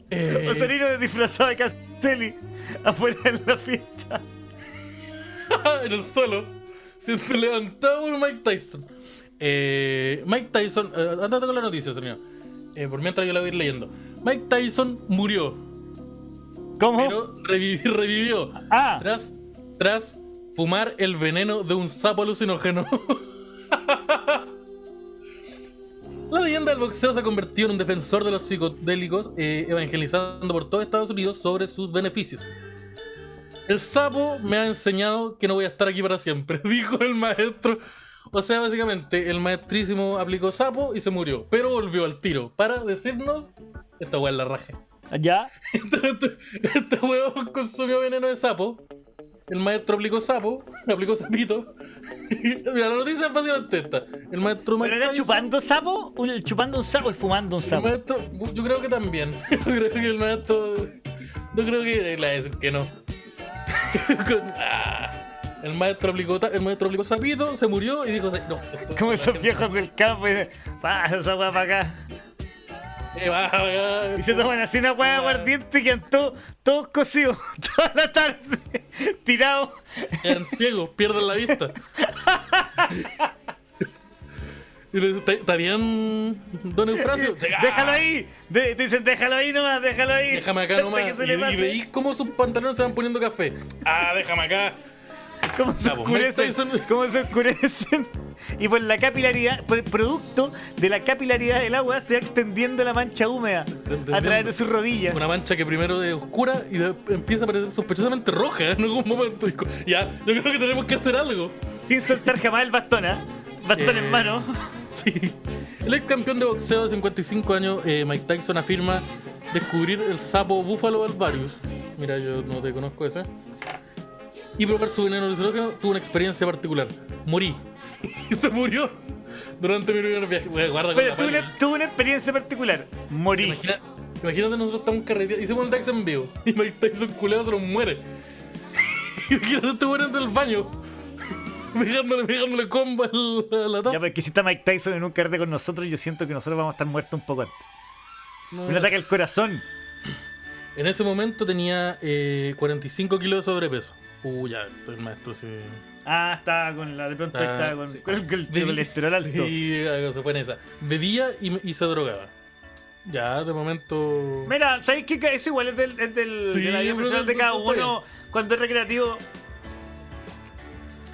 Eh, Osarino disfrazado de Castelli, afuera en la fiesta. en el suelo. Se, se levantaba un Mike Tyson. Eh, Mike Tyson, eh, andate con la noticia, señor. Eh, por mientras yo la voy a ir leyendo. Mike Tyson murió, ¿Cómo? pero revivi- revivió ah, tras, tras fumar el veneno de un sapo alucinógeno. La leyenda del boxeo se ha convertido en un defensor de los psicodélicos, eh, evangelizando por todo Estados Unidos sobre sus beneficios. El sapo me ha enseñado que no voy a estar aquí para siempre, dijo el maestro. O sea, básicamente, el maestrísimo aplicó sapo y se murió, pero volvió al tiro para decirnos: Esta weá es la raja. ya. Este, este, este consumió veneno de sapo. El maestro aplicó sapo, aplicó sapito. Mira, la noticia es básicamente esta. El maestro ¿Pero era chupando sapo? ¿Un- ¿Chupando un sapo y fumando un El sapo? maestro, yo creo que también. Yo creo que el maestro. Yo creo que le va a decir que no. Ah. el maestro ta- el maestro aplicó sapito, se murió y dijo: No, esto- Como esos viejos del campo y dicen, pasa esa weá para acá. Eh, va, va, Y se toman así una hueá aguardiente y quedan todos, todos cocidos toda la tarde, tirados. Quedan ciegos, pierden la vista. Y le dice, "¿Está- ¿Está bien, don Eufrasio? Déjalo ahí. De- te dicen, déjalo ahí nomás, déjalo ahí. Déjame acá Hasta nomás. que se Y, le y pase. veis cómo sus pantalones se van poniendo café. Ah, déjame acá. Cómo se Ya, pues, Mike oscurecen. Tyson- Cómo se oscurecen. Y por la capilaridad, por el producto de la capilaridad del agua se va extendiendo la mancha húmeda a través de sus rodillas. Una mancha que primero es oscura y de- empieza a parecer sospechosamente roja en algún momento. Y co- Ya, yo creo que tenemos que hacer algo. Sin soltar jamás el bastón, ¿ah? Bastón Eh, en mano. Sí. El ex campeón de boxeo de 55 años, eh, Mike Tyson, afirma descubrir el sapo Buffalo alvarius. Mira, yo no te conozco ese. Y probar su veneno alucinógeno tuvo una experiencia particular. Morí. y se murió durante mi primer viaje. Güey, guarda con Pero tuve una, tuve una experiencia particular. Morí. Imagina- imagínate nosotros estamos carreteando. Hicimos un Dax en vivo. Y Mike Tyson culeado se nos muere. Imagínate este weón del baño. Pegándole, pegándole combo al- la Ya, taza. porque si está Mike Tyson en un carrete con nosotros, yo siento que nosotros vamos a estar muertos un poco antes. No, Un ataque al corazón. En ese momento tenía eh, 45 kilos de sobrepeso. Uh, ya, el maestro se. Ah, estaba con la. De pronto Ah, estaba con, sí. con el, colesterol alto. Sí, se fue en esa. Bebía y, y se drogaba. Ya, de momento. Mira, ¿sabéis qué? Eso igual es, del, es del, Sí, de la vida personal de cada uno. Cuando es recreativo,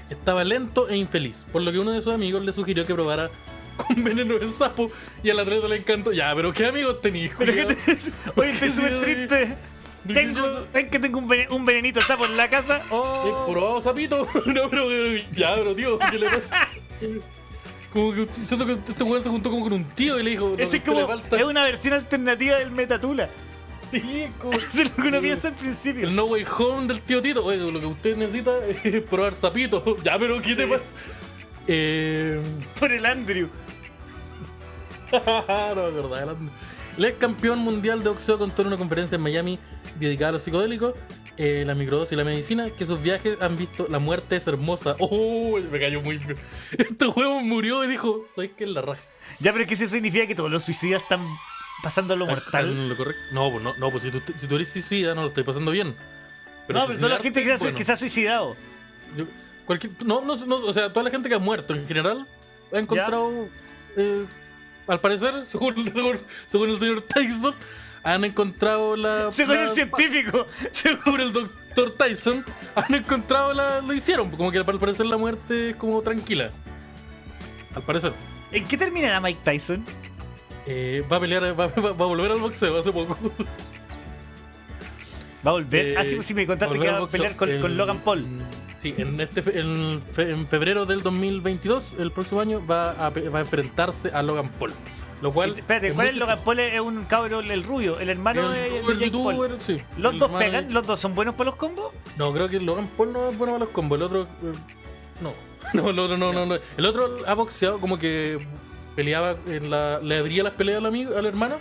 Estaba lento e infeliz, por lo que uno de sus amigos le sugirió que probara con veneno de sapo y al atleta le encantó. Ya, pero ¿qué amigos tenías? Pero que culiao? te- Oye, estoy súper triste. Tengo, ven que tengo un, vene- un venenito sapo en la casa. ¿He Oh. probado sapito? no, pero, ya, pero tío, ¿qué le pasa? Como que siento que este weón se juntó como con un tío y le dijo, es le como. falta- Es una versión alternativa del Metatula. Sí, como... Es lo que uno piensa al principio. El No Way Home del tío Tito. Oye, lo que usted necesita es probar sapito. Ya, pero ¿qué te Sí. pasa? Eh... Por el Andrew. no, es verdad. El, el ex campeón mundial de boxeo contó en una conferencia en Miami dedicada a los psicodélicos eh, la microdosis y la medicina, que sus viajes han visto la muerte es hermosa. Oh, me cayó muy bien. Este juego murió y dijo, ¿sabes qué es la raja? Ya, pero es que eso significa que todos los suicidas están pasando lo mortal. ¿Están en lo correcto? No, pues no, no, pues si tú, si tú eres suicida no lo estoy pasando bien. no, pero toda la gente que se, ha, bueno. que se ha suicidado. Yo- cualquier, no, no, no, o sea, toda la gente que ha muerto en general ha encontrado, eh, al parecer, según, según, según el señor Tyson, han encontrado la. Según la- el científico. Según- Según el doctor Tyson, han encontrado la. Lo hicieron, como que al parecer la muerte es como tranquila. Al parecer. ¿En qué terminará Mike Tyson? Eh, va a pelear, va, va- va a volver al boxeo hace poco. ¿Va a volver? Eh, ah, sí, pues sí, me contaste que va a pelear con, Logan Paul. Sí, en, este, en, fe- en febrero del 2022, el próximo año, va a, pe- va a enfrentarse a Logan Paul. Lo cual. Espérate, ¿cuál es Logan Paul? Es un cabro, el rubio, el hermano de, Jake Paul. sí. ¿Los dos pegan? ¿Los dos son buenos para los combos? No, creo que Logan Paul no es bueno para los combos. El otro. eh, no. No, otro no, no, no. El otro ha boxeado como que peleaba en la. Le abría las peleas al amigo, al hermano.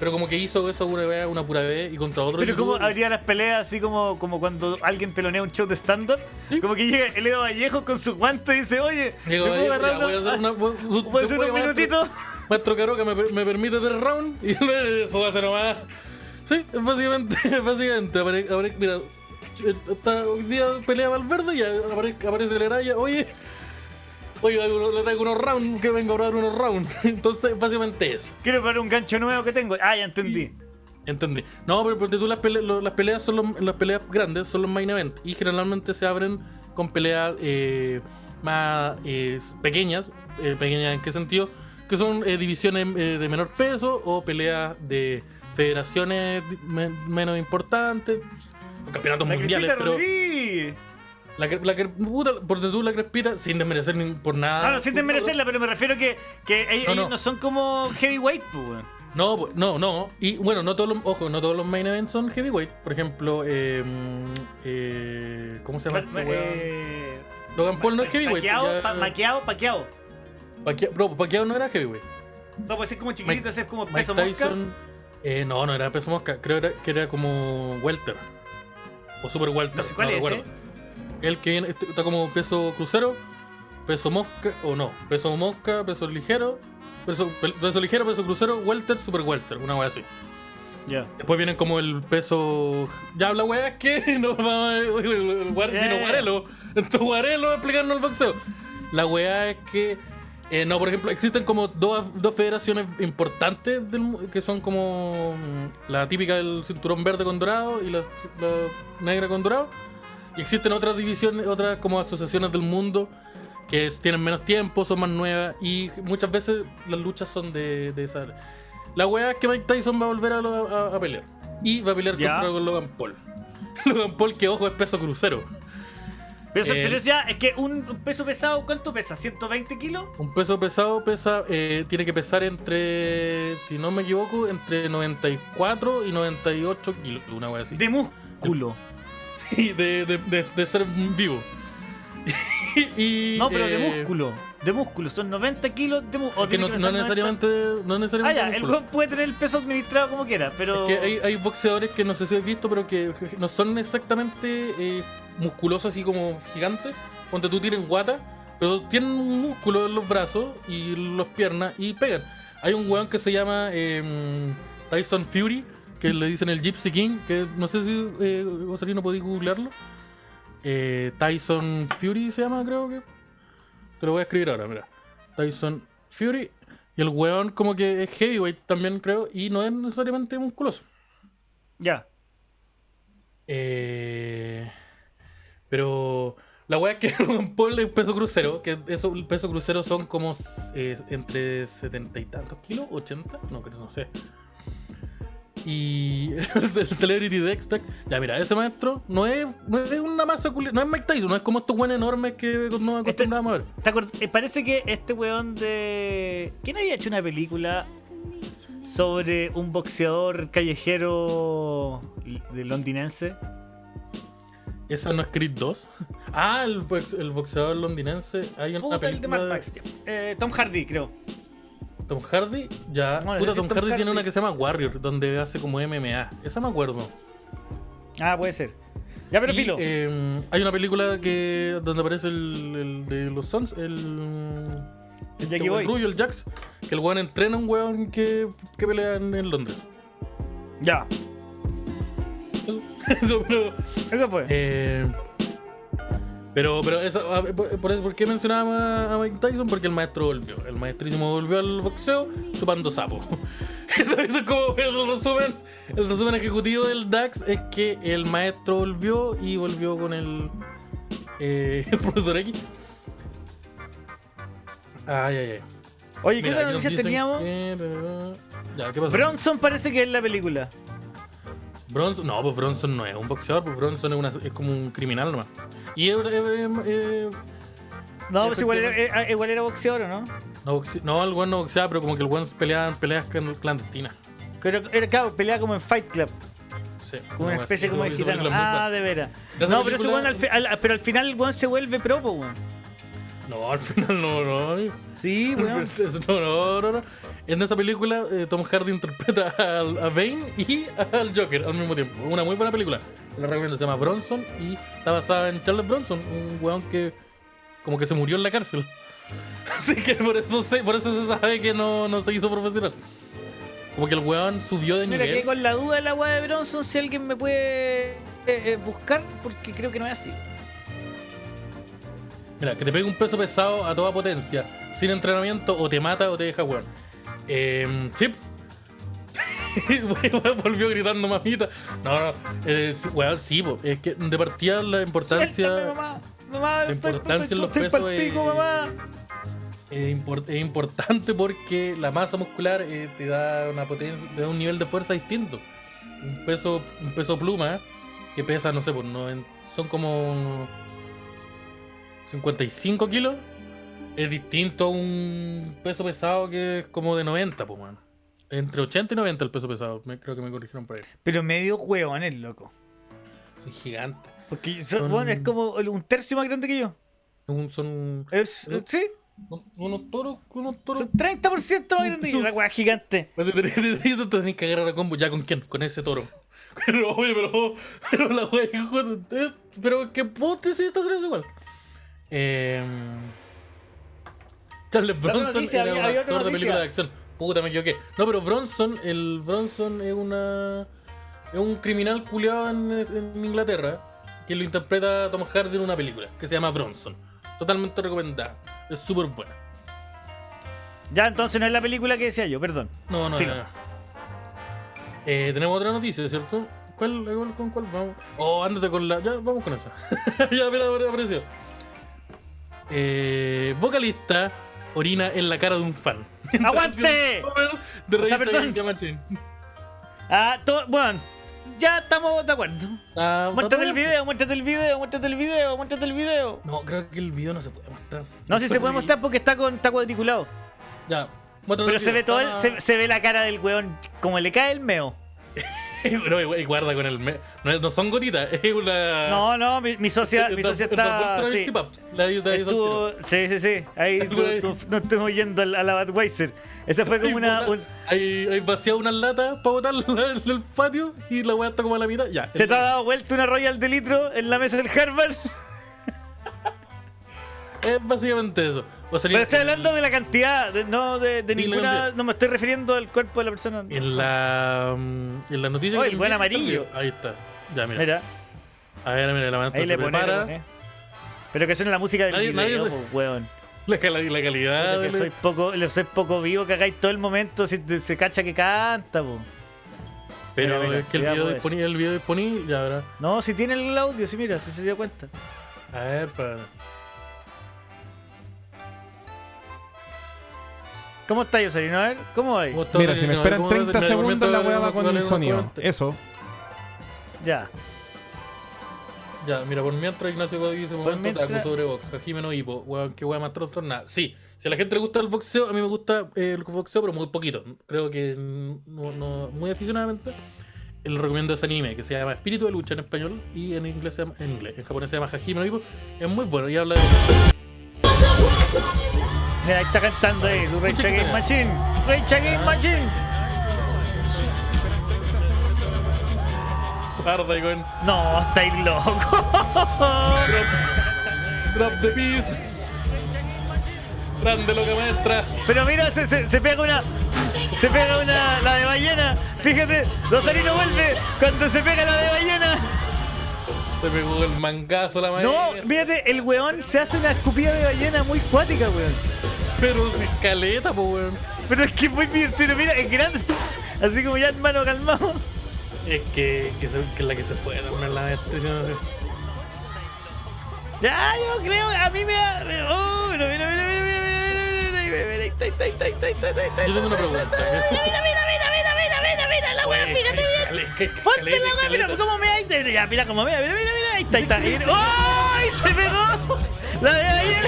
Pero como que hizo eso una vez, una pura vez y contra otro. Pero ¿cómo youtuber. habría las peleas así como, como cuando alguien telonea un show de stand-up? Sí. Como que llega el Edo Vallejo con su guante y dice, oye, ¿me Digo, puedo agarrar voy a hacer una. su- ¿puedo hacer un maestro. minutito? Maestro Caroca me, me permite tres rounds y eso va a ser nomás. Sí, básicamente, básicamente, apare- apare- mira, ch- está hoy día pelea Valverde y apare- aparece el Araya, oye, oye, le traigo unos rounds, que venga a probar unos rounds. Entonces, básicamente eso. Quiero probar un gancho nuevo que tengo. Ah, ya entendí. Entendí. No, pero porque tú las, pele- lo- las peleas son los- las peleas grandes son los main event y generalmente se abren con peleas eh, más eh, pequeñas. eh, pequeñas en qué sentido? Que son eh, divisiones de menor peso o peleas de federaciones menos importantes, o campeonatos La mundiales. Pero. La, la puta, porque tú la crespita sin desmerecer ni por nada. Ah, no, sin desmerecerla, pero me refiero que, que ellos, No, ellos no. no son como heavyweight, pues, weón. No, pues, no, no. Y bueno, no todos los, ojo, no todos los main events son heavyweight. Por ejemplo, eh, eh, ¿cómo se llama? Weá? eh, Logan Paul no es heavyweight. Paqueado, ya- pa- maqueado, paqueado. Paquea- bro, Paqueado no era heavyweight. No, puede ser como chiquitito, ese es como peso mosca. Eh, no, no era peso mosca. Creo que era como welter. O super welter. No sé cuál es recuerdo. El que viene, está como peso crucero, peso mosca, o no, peso mosca, peso ligero, peso, pe- peso ligero, peso crucero, welter, super welter, una wea así. Ya. Después vienen como el peso. Ya habla weá, es que no vamos a- el, el guar- Eh. vino Guarelo. Entonces Guarelo va a explicarnos el boxeo. La weá es que. eh, no, por ejemplo, existen como dos, dos federaciones importantes del que son como mm, la típica del cinturón verde con dorado y la, la negra con dorado. Y existen otras divisiones, otras como asociaciones del mundo que tienen menos tiempo, son más nuevas y muchas veces las luchas son de, de esa. La weá es que Mike Tyson va a volver a, lo- a- a pelear. Y va a pelear Ya. contra Logan Paul. Logan Paul, que ojo, es peso crucero. Pero, Eh, pero ya, es que un peso pesado, ¿cuánto pesa? ¿120 kilos? Un peso pesado pesa, eh, tiene que pesar entre, si no me equivoco, entre 94 y 98 kilos, una wea así. De músculo. De, de- de- de ser vivo. y, No, pero de eh, músculo. De músculo. Son 90 kilos de músculo. Que no, no necesariamente, no Ah, necesariamente ya, el weón puede tener el peso administrado como quiera, pero. Es que hay, hay boxeadores que no sé si habéis visto, pero que no son exactamente eh, musculosos así como gigantes. Cuando tú tienen guata, pero tienen un músculo en los brazos y las piernas y pegan. Hay un weón que se llama eh, Tyson Fury, que le dicen el Gypsy King, que no sé si eh, Rosalino podéis googlearlo. Eh, Tyson Fury se llama, creo que. Te lo voy a escribir ahora, mira. Tyson Fury. Y el weón como que es heavyweight también, creo, y no es necesariamente musculoso. Ya. Eh, pero la weá es que Paul es peso crucero, que eso, el peso crucero son como eh, entre setenta y tantos kilos, 80, no creo, no sé. Y el Celebrity Dex ya mira, ese maestro no es, no es una masa no es Mike Tyson, no es como estos buenos enormes que nos acostumbramos a ver. ¿Te acuer- eh, parece que este weón de. ¿Quién había hecho una película sobre un boxeador callejero de londinense? Esa no es Creed 2. Ah, el, box- el boxeador londinense. Hay una Puta, el de película Mad de- Max. Eh, Tom Hardy, creo. Tom Hardy, ya. No, Puta, Tom, Tom Hardy, tiene una que se llama Warrior, donde hace como MMA. Esa me acuerdo. Ah, puede ser. Ya, pero Y, filo. eh, hay una película que donde aparece el, el de los Sons, el, El Jackie el Boy. rubio, el Jax, que el weón entrena a un weón que, que pelea en, en Londres. Ya, Eso, pero, eso fue. eh, pero, pero eso, por, eso, ¿por qué mencionaba a Mike Tyson? Porque el maestro volvió. El maestrísimo volvió al boxeo chupando sapo. Eso, eso es como el resumen. El resumen ejecutivo del DAX es que el maestro volvió y volvió con el, eh, el profesor X. Ay, ay, ay. Oye, ¿qué Mira, otra aquí nos noticia dicen teníamos? que- Ya, ¿qué pasó? Bronson parece que es la película. Bronson, no, pues Bronson no es un boxeador, pues Bronson es, una- es como un criminal nomás. Y es- No, pues igual era, eh, igual era boxeador, ¿o ¿no? no, no, el weón no boxeaba, pero como que el weón peleaba en peleas clan- clandestinas. Pero era, claro, peleaba como en Fight Club, Sí, como una especie como de gitano. Ah, de veras. No, pero ese weón al, al- pero al final el weón se vuelve propo, weón. No, al final no, no. Sí, weón. No, no, no, no. En esa película, eh, Tom Hardy interpreta al- a Bane y al Joker al mismo tiempo. Una muy buena película. La recomiendo, se llama Bronson y está basada en Charles Bronson, un weón que como que se murió en la cárcel. Así que por eso se, por eso se sabe que no, no se hizo profesional. Como que el weón subió de Mira, nivel. quedé con la duda de la weá de Bronson si alguien me puede eh, eh, buscar, porque creo que no es así. Mira, que te pegue un peso pesado a toda potencia, sin entrenamiento, o te mata o te deja weón. Eh, sí. Volvió gritando mamita. No, no, eh, weón, sí, po. es que de partida la importancia mamá. Mamá, la importancia estoy- en los estoy pesos es- mamá. es, impor- es importante porque la masa muscular eh, te da una potencia, te da un nivel de fuerza distinto. Un peso, un peso pluma que pesa, no sé, por noven- son como 55 kilos. Es distinto a un peso pesado que es como de 90, pues, man. Entre 80 y 90 el peso pesado, me- creo que me corrigieron por ahí. Pero medio hueón el loco. Soy gigante. Porque yo- Son- weón, es como un tercio más grande que yo. Un- son Es, ¿Eh? sí, unos toros, unos toros son 30% más grande que yo. La weá gigante. Te tenés, te tenés que agarrar a combo ya con quién, con ese toro. Pero, oye, pero, pero la de- eh, pero que vos te sí estás haciendo igual. Eh, Charles Bronson noticia, era había- un había actor de película de acción. Puta, me equivoqué. No, pero Bronson, el Bronson es una. Es un criminal culiado en, en Inglaterra que lo interpreta Tom Hardy en una película que se llama Bronson. Totalmente recomendada. Es súper buena. Ya, entonces no es la película que decía yo, perdón. No, no, no. Eh, tenemos otra noticia, ¿cierto? ¿Cuál, cuál- con cuál vamos? Oh, ándate con la. Ya, vamos con esa. ya, mira, mira, apareció. Eh, vocalista orina en la cara de un fan. ¡Aguante! De O sea, perdón. Ah, todo, bueno, ya estamos de acuerdo. Ah, Muéstrate el video, muéstrate el video, muéstrate el video, muéstrate el video. No, creo que el video no se puede mostrar. No, si se puede mostrar porque está con está cuadriculado. Ya. Pero se ve todo, el- Ah, se, se ve la cara del weón como le cae el meo. Igual- y guarda con el. me- No, no son gotitas, es una. No, no, mi, mi socia, mi socia está. Sí, La estuvo, sí, sí, sí. Ahí tú, tú- no estuvimos yendo a la Budweiser. Esa fue como una. un- Hay, hay vaciado unas latas para botar en el patio y la weá está como a la mitad. Ya. se te ha dado vuelta una Royal de litro en la mesa del Harvard. Es básicamente eso. Pero estoy hablando de la cantidad, de- no de, la ninguna. No me estoy refiriendo al cuerpo de la persona. En la. mm, En la noticia. Oh, que el buen amarillo. Ahí está. Ya, mira. Mira, A ver, mira, la mano ahí le pone, le prepara. pone. Pero que suene la música del Nadie- video, nadie se- po, weón. La, cala- la calidad. Que soy poco, soy poco vivo, que hagáis todo el momento, si se cacha que canta, po. Pero Mira, mira, es que el video, disponible, el video disponible. Ya, verá. No, si tiene el audio, si mira, si se dio cuenta. A ver, para. ¿Cómo está Yoselino? A ver, ¿cómo va? ¿Cómo está? Mira, si me esperan ¿cómo- 30 mira, segundos, la weá va con el sonido. Eso. Ya. Ya, mira, por mientras Ignacio Cody dice momento mientras- taco sobre box, a Jimeno Hipo, weón, qué weón más trastornada. Sí, si a la gente le gusta el boxeo, a mí me gusta eh, el boxeo, pero muy poquito. Creo que no, no- muy aficionadamente. Le recomiendo ese anime que se llama Espíritu de Lucha en español y en inglés se llama, en inglés, en japonés se llama Hajime no Ippo. Es muy bueno y habla de Mira, ahí está cantando ahí, tu Rage Against. Machine. Rage Against Machine. Arda y con No, estáis loco. drop the piece. Grande loca maestra. Pero mira, se, se, se pega una. Se pega una. La de ballena. Fíjate, Rosarino vuelve cuando se pega la de ballena. Se pegó el mangazo la No, fíjate, el weón se hace una escupida de ballena muy cuática, weón. Pero sin caleta, pues weón. Pero es que es muy divertido, mira, es grande. Así como ya hermano calmado. Es que, que, se- que es la que se fue también la maestra. yo no sé. Ya, yo creo, a mí me da. Oh, mira, mira, mira, mira, mira, mira, mira, mira, mira, tengo una pregunta. Mira, mira, mira, mira, mira, mira, mira, la weá, fíjate bien. Ponte la weá, mira cómo me ahí. Ya, mira cómo me mira, mira, mira, ahí está, ahí está. ¡Ay! Se pegó. La de ayer.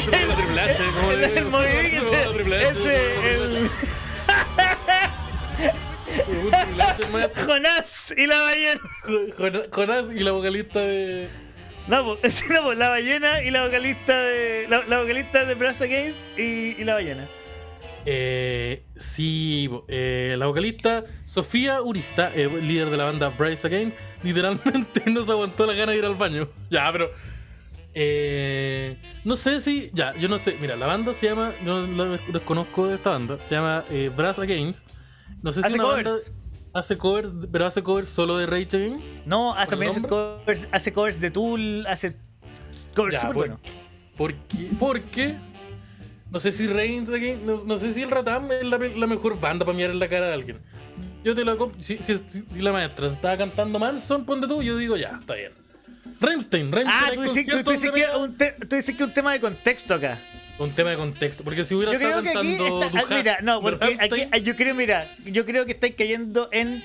El, movimiento ese. Jonás y la ballena. Jonás y la vocalista de. No, pues, la ballena y la vocalista de. La, vocalista de Brass Against y, y la ballena. Eh, sí, eh, la vocalista Sofía Urista, eh, líder de la banda Bryce Again, literalmente no se aguantó la gana de ir al baño. Ya, pero. eh, no sé si. Ya, yo no sé. Mira, la banda se llama. Yo la desconozco de esta banda. Se llama Brass Against. No sé si Hace una covers. banda hace covers, pero hace covers solo de Rage Again. No, ¿Por hace nombre? covers, hace covers de Tool, hace covers Ya, súper por- buenos. ¿Por qué? Porque no sé si Reigns aquí, no, no sé si el Ratam es la, la mejor banda para mirar en la cara de alguien. Yo te lo si, si, si- la maestra estaba cantando Manson, ponte tú, yo digo ya, está bien. Rammstein, Rammstein. Ah, tú dices, tú, tú dices que un te- tú dices que un tema de contexto acá. un tema de contexto, porque si hubiera Yo creo estado que aquí cantando está, ah, mira, no, porque aquí ah, yo creo, mira, yo creo que estáis cayendo en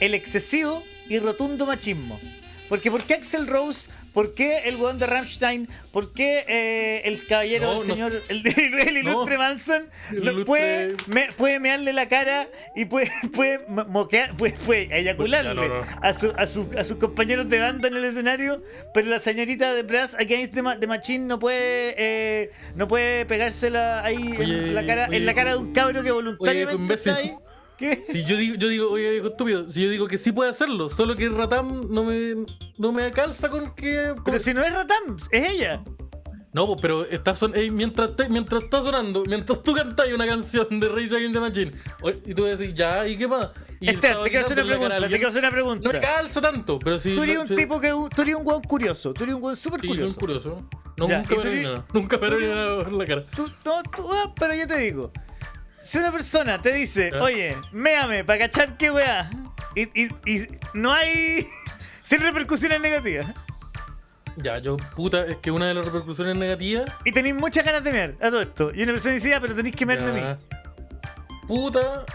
el excesivo y rotundo machismo. Porque ¿por qué Axel Rose? ¿Por qué el weón de Rammstein? ¿Por qué eh, el caballero, No, el no. señor, el, el ilustre No. Manson ilustre- puede, me- puede mearle la cara y puede, puede mo- moquear, puede, puede eyacularle. A, su, a, su- a sus compañeros de banda en el escenario? Pero la señorita de Brass Against the, the Machine no puede, eh, no puede pegársela ahí Oye, en, la cara, en la cara de un cabro que voluntariamente está ahí. ¿Qué? Si yo digo, yo digo, oye, viejo estúpido, si yo digo que sí puede hacerlo, solo que Ratam no me, no me calza con que. con- Pero si no es Ratam, es ella. No, pues, pero está son, eh, mientras, te- mientras está sonando, mientras tú cantas una canción de Rage Against the Machine, y tú decís, ya, ¿y qué pasa? Y estaba te quiero hacer una la cara pregunta, te alguien. quiero hacer una pregunta. No me calza tanto, pero si. Tú eres un tipo que. Tú eres un weón curioso. Tú eres un weón súper Sí, curioso. curioso. No, Ya, nunca ¿y me tú eres- nada. Nunca me tú eres- nada en la cara. Tú, no, tú, ah, pero yo te digo. Si una persona te dice, Ya. oye, méame para cachar qué weá, y, y, y no hay. sin repercusiones negativas, Ya, yo, puta, es que una de las repercusiones negativas. y tenéis muchas ganas de mear a todo esto, y una persona dice, ah, pero tenéis que mearme a mí. Puta,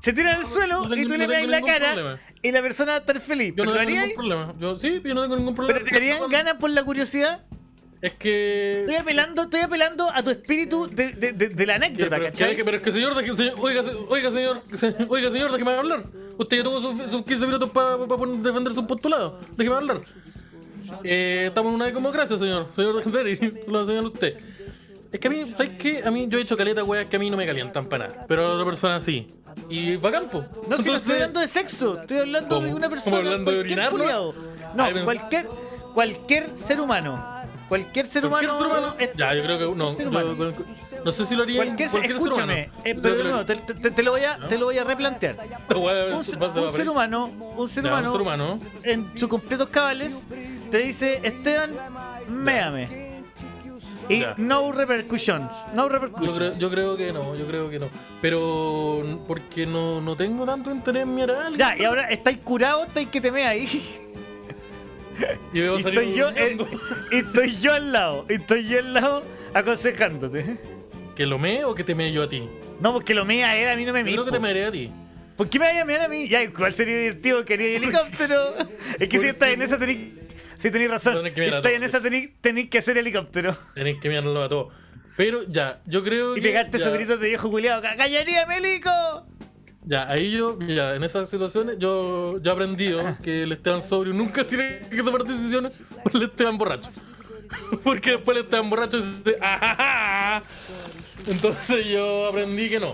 Se tira al suelo tengo- y tú le en la cara, problema. y la persona va a estar feliz. yo ¿Pero no tengo ningún problema. Yo, sí, yo no tengo ningún problema. ¿Pero te darían ganas por la curiosidad? Es que. Estoy apelando, estoy apelando a tu espíritu de, de, de, de la anécdota, pero, ¿cachai? que- pero es que señor, deje- señor- oiga, oiga señor, se- oiga señor, déjeme hablar. Usted ya tuvo sus, sus 15 minutos para defender su postulado. Déjeme hablar. Eh, estamos en una democracia, señor. Señor Derry, se lo señala usted. Es que a mí, ¿sabes qué? A mí yo he hecho caleta, weas, que a mí no me calientan para nada. Pero a otra persona sí. Y va campo. No, si no estoy hablando de sexo, estoy hablando de una persona. ¿Cómo hablando de orinar, no? Ay, cualquier, cualquier ser humano. Cualquier ser Cualquier humano. ser humano. es- Ya, yo creo que no. ser yo- no sé si lo haría cualquier, ser- cualquier ser humano. escúchame, eh, Yo pero te, te- te lo voy a, te lo voy a replantear. Un, va- se- va- va- un ser humano, un ser Ya, un humano, ser humano. en sus completos cabales, te dice, Esteban, méame. Y Ya. no repercussions. No Yo repercussions. creo, yo creo que no, yo creo que no. Pero porque no, no tengo tanto interés en mirar a alguien. Ya, y ahora estáis curados, estáis que te me ahí. Y Y estoy yo, eh, y estoy yo al lado, y estoy yo al lado aconsejándote. ¿Que lo mee o que te mee yo a ti? No, porque lo mea él, a mí no me mea. creo que te mearé a ti. ¿Por qué me vaya a mear a mí? Ya, igual sería divertido, quería helicóptero. es que si estás en esa tenéis. Si tenéis razón. Tenés que Si a estás en esa tenéis que hacer helicóptero. Tenéis que mirarlo a todos. Pero ya, yo creo Y que. pegarte ya, esos gritos de viejo culiado. ¡Callaría, Melico! Ya, ahí yo, ya, en esas situaciones, yo, he aprendido que el Esteban sobrio nunca tiene que tomar decisiones por el Esteban borracho. Porque después el Esteban borracho dice, "Ajaja". Entonces yo aprendí que no.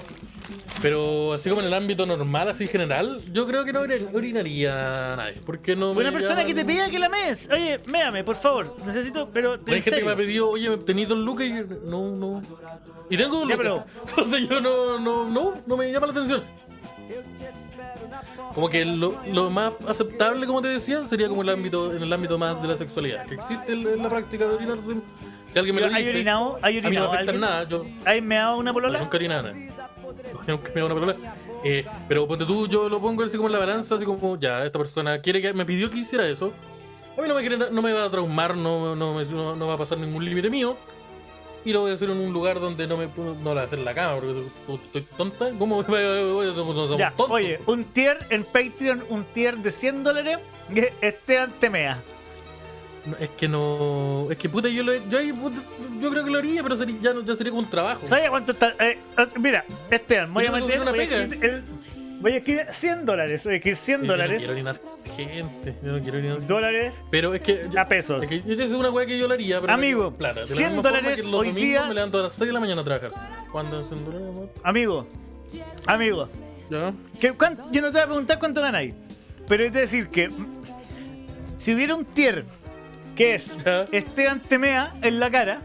Pero así como en el ámbito normal, así general, yo creo que no ori- orinaría a nadie. Porque no me Una persona que te pida que la mees. Oye, méame, por favor. Necesito, pero. Hay en gente que me ha pedido, oye, ¿tenéis dos lucas? Y yo, no, no. Y tengo dos Ya, lucas. Entonces yo no, no, no, no me llama la atención. Como que lo, lo más aceptable, como te decía, sería como el ámbito, en el ámbito más de la sexualidad. Que existe el- la práctica de orinarse. Si alguien me lo ¿Hay dice, orinado? ¿Hay a mí no me orinado? afecta nada. Yo ¿Hay meado una polola? nunca. Yo nunca me hago una polola. Eh, pero ponte tú, yo lo pongo así como en la balanza, así como, ya, esta persona quiere que me pidió que hiciera eso. A mí no me, quiere- no me va a traumar, no, no, me- no- no va a pasar ningún límite mío. Y lo voy a hacer en un lugar donde no me puedo- no lo voy a hacer en la cama, porque estoy tonta. ¿Cómo no Ya, oye, un tier en Patreon, un tier de 100 dólares, que te mea. No, Es que no. Es que puta, yo, lo, yo, yo creo que lo haría, pero sería, ya, ya sería como un trabajo. ¿Sabes cuánto está? Eh, eh, mira, Esteban, voy a meter. una Voy a, pega. escribir el- voy a escribir 100 dólares. Voy a escribir 100 Yo no dólares. quiero orinar gente. Yo no quiero orinar Dólares Pero es que. yo- a pesos. Es que yo es una weá que yo lo haría, pero. Amigo, plata. De la 100 misma forma dólares que hoy día- Me levanto a las 6 de la mañana a trabajar. ¿Cuándo es 100 dólares, amor? Amigo, amigo, Ya. ¿qué- cuán- yo no te voy a preguntar cuánto ganáis, pero es decir que si hubiera un tier que es Ya. Esteban te mea en la cara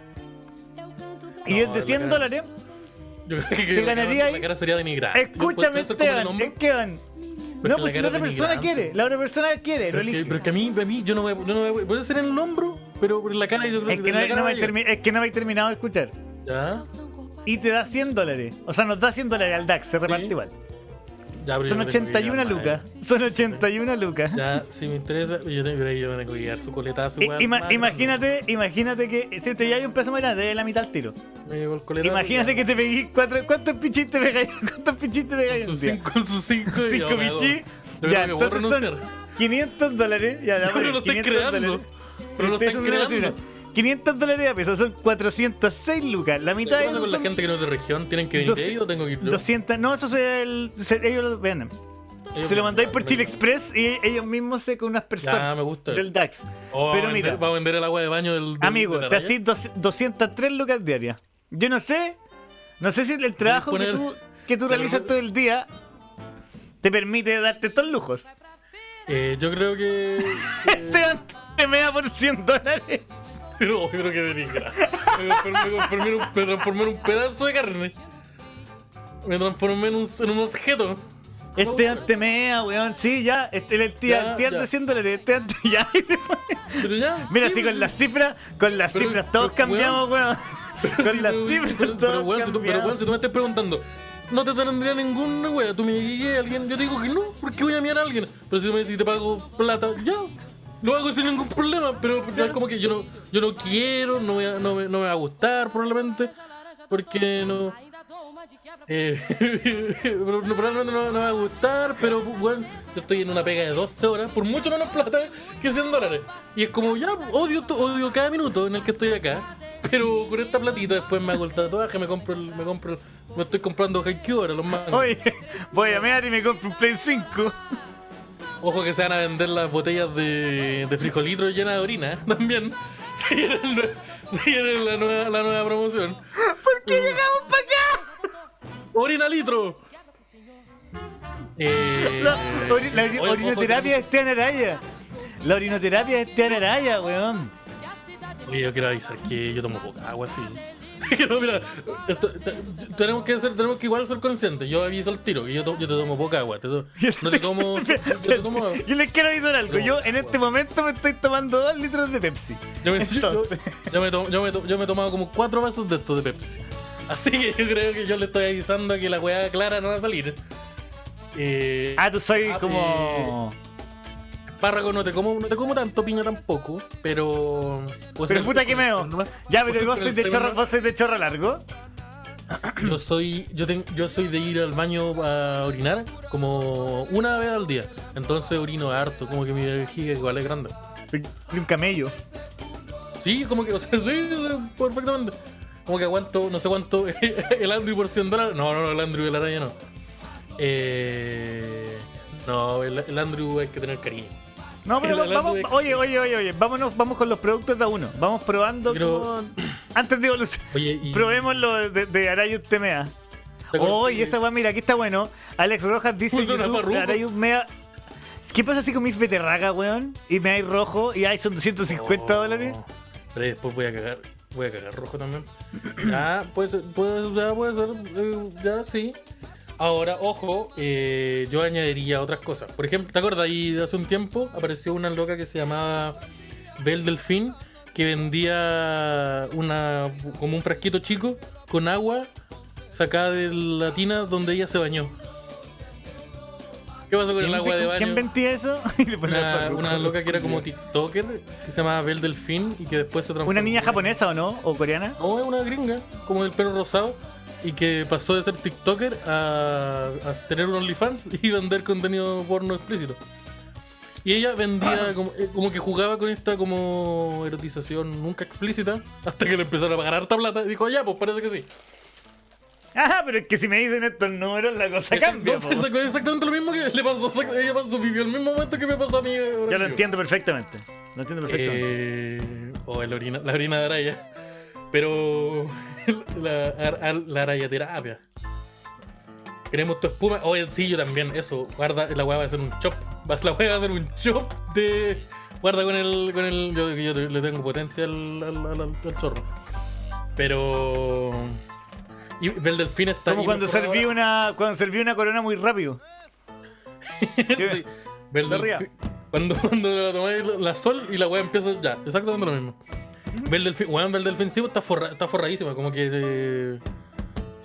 y No, es de la 100 cara. dólares, Yo creo que Te ganaría ahí- La cara sería denigrada. escúchame hacer Esteban, Esteban. No, es pues que si la otra persona quiere, la otra persona quiere, lo Pero es, que, pero es que a mí, a mí yo no voy, yo no voy, puede ser en el hombro, pero en la cara yo creo Es que en no, la cara no me a es que no me he terminado de escuchar. Ya. Y te da 100 dólares. O sea, nos da 100 dólares al DAX, se reparte Sí. igual. Ya, Son yo no tengo que 81 llegar más, lucas. Son 81 lucas. Ya, si me interesa, yo tengo, pero yo tengo que llegar su coletazo. Ima- imagínate, imagínate que si te llevas un peso más grande, de la mitad al tiro. Me llegó el coletazo. Imagínate ya. que te peguís cuatro. ¿Cuántos pichis te pegáis? ¿Cuántos pichis te pegáis? Sus cinco, sus cinco. Cinco yo pichis. Yo Ya, que entonces son renunciar. 500 dólares. Ya, ya, Pero vale, lo estoy 500 creando. dólares. Pero lo Estoy están creando. Cifra. 500 dólares a peso, son 406 lucas. La ¿Qué mitad de pasa con la gente que no es de región? ¿Tienen que venir ellos o tengo que ir yo? 200. No, eso se, el, se- ellos lo ven. Ellos Se lo mandáis por Chile Express y ellos mismos se con unas Ya, personas me gusta. Oh, del DAX. O va, Pero a mira, vender, a vender el agua de baño del. del- amigo, de la te raya. hacís dos- 203 lucas diarias. Yo no sé, no sé si el trabajo que poner- tú, que tú realizas todo el día te permite darte estos lujos. Eh, yo creo que. Esteban te me da por 100 dólares. Pero yo creo que denigra. Me transformé, me transformé en un, pedazo de carne. Me transformé en un, en un objeto. Esteban te mea, weón. Sí, ya. Este, el tía, Ya, el tía de 100 dólares. Esteban te- ya. Pero ya. Mira, sí, si con las cifras, con las Pero- cifras todos pero, cambiamos, weón. Con las cifras pero, todos pero, weón, si tú, pero, cambiamos. weón, si tú me estás preguntando, no te tendría ninguna wea. Tú me digas a alguien, yo te digo que no, porque voy a mirar a alguien. Pero si me dices, te pago plata, ya. Lo hago sin ningún problema, pero es como que yo no, yo no quiero, no, voy a- no, me, no me va a gustar probablemente, porque no... Eh, probablemente no, me va a gustar, pero bueno, yo estoy en una pega de 12 horas por mucho menos plata que 100 dólares. Y es como, ya, odio, odio cada minuto en el que estoy acá, pero con esta platita después me hago el tatuaje, me compro, el, me compro, me estoy comprando Haikyuu ahora, los mangos. Oye, voy a mear y me compro un Play 5. Ojo que se van a vender las botellas de, de frijolitros llenas de orina, ¿eh? también. Se viene, el nue- se viene la, nueva, la nueva promoción. ¿Por qué llegamos para acá? ¡Orina litro! Eh, La, ori- la ori- orinoterapia Esteban Araya. La orinoterapia de Esteban Araya, weón. Oye, yo quiero avisar que yo tomo poca agua, sí. Mira, esto- tenemos que ser, tenemos que igual ser conscientes. Yo aviso al tiro que yo, to- yo te tomo poca agua. te to- no te tomo. Yo, te tomo agua. Yo les quiero avisar algo. Yo en este momento me estoy tomando dos litros de Pepsi. Yo me, yo- Entonces. yo me to- yo me to- yo me he tomado como cuatro vasos de estos de Pepsi. Así que yo creo que yo le estoy avisando que la weá clara no va a salir. Eh, Ah, tú soy Ah, como. Espárrago no te como, no te como tanto, piña tampoco, pero. puedo Pero puta que meo. Ya, pero vos sois de chorro, vos sois de chorro largo. Yo soy, yo, ten- yo soy de ir al baño a orinar como una vez al día. Entonces orino harto, como que mi vejiga igual es grande. Y un camello. Sí, como que, o sea, sí, perfectamente. Como que aguanto, no sé cuánto, el Andrew por 100 dólares. No, no, no, el Andrew y el araña no. Eh, no, el, el Andrew hay que tener cariño. No, pero vamos, oye, oye, oye, oye, vámonos, vamos con los productos de a uno. Vamos probando Pero- como- Antes de evolucionar. Oye, y. Probemos lo de, de Arayu TMA. ¿Te acuerdas? Oh, esa weá, mira, aquí está bueno. Alex Rojas dice hay un mega... ¿Qué pasa si con mis beterraga, weón? Y me hay rojo y ahí son 250 Oh, dólares. Pero después voy a cagar. Voy a cagar rojo también. Ya, pues, pues ya eh, ya sí. Ahora, ojo, eh, yo añadiría otras cosas. Por ejemplo, ¿te acuerdas? Ahí hace un tiempo apareció una loca que se llamaba Bel Delfín que vendía una como un frasquito chico con agua sacada de la tina donde ella se bañó. ¿Qué pasó con el ¿Quién, agua de baño? ¿Quién vendía eso? Una, loca que era como TikToker que se llamaba Bel Delfín y que después se transformó. ¿Una niña japonesa o no? ¿O coreana? No, es una gringa, como el pelo rosado. Y que pasó de ser TikToker a, a tener un OnlyFans y vender contenido porno explícito. Y ella vendía como, eh, como que jugaba con esta como erotización nunca explícita hasta que le empezaron a pagar harta plata y dijo, ya, pues parece que sí. Ajá, pero es que si me dicen estos números, la cosa cambia. No, exac- exactamente lo mismo que le pasó, ella pasó, vivió el mismo momento que me pasó a mí. ahora Ya lo entiendo perfectamente. Lo entiendo perfectamente. Eh, o el orina, la orina de araya. Pero la, la araya terapia. Queremos tu espuma. Oye, sí, yo también. Eso. Guarda, la weá va a hacer un chop. La weá va a hacer un chop de. Guarda con el. Con el yo, yo le tengo potencia al, al, al- chorro. Pero. Y el delfín está. Como cuando serví ahora- una, cuando serví una corona muy rápido. Sí. Del Cuando, cuando la tomáis la, la sol y la weá empieza ya, exactamente lo mismo. Del delfín, weón, delfín sí, está, forra, está forradísima, como que eh,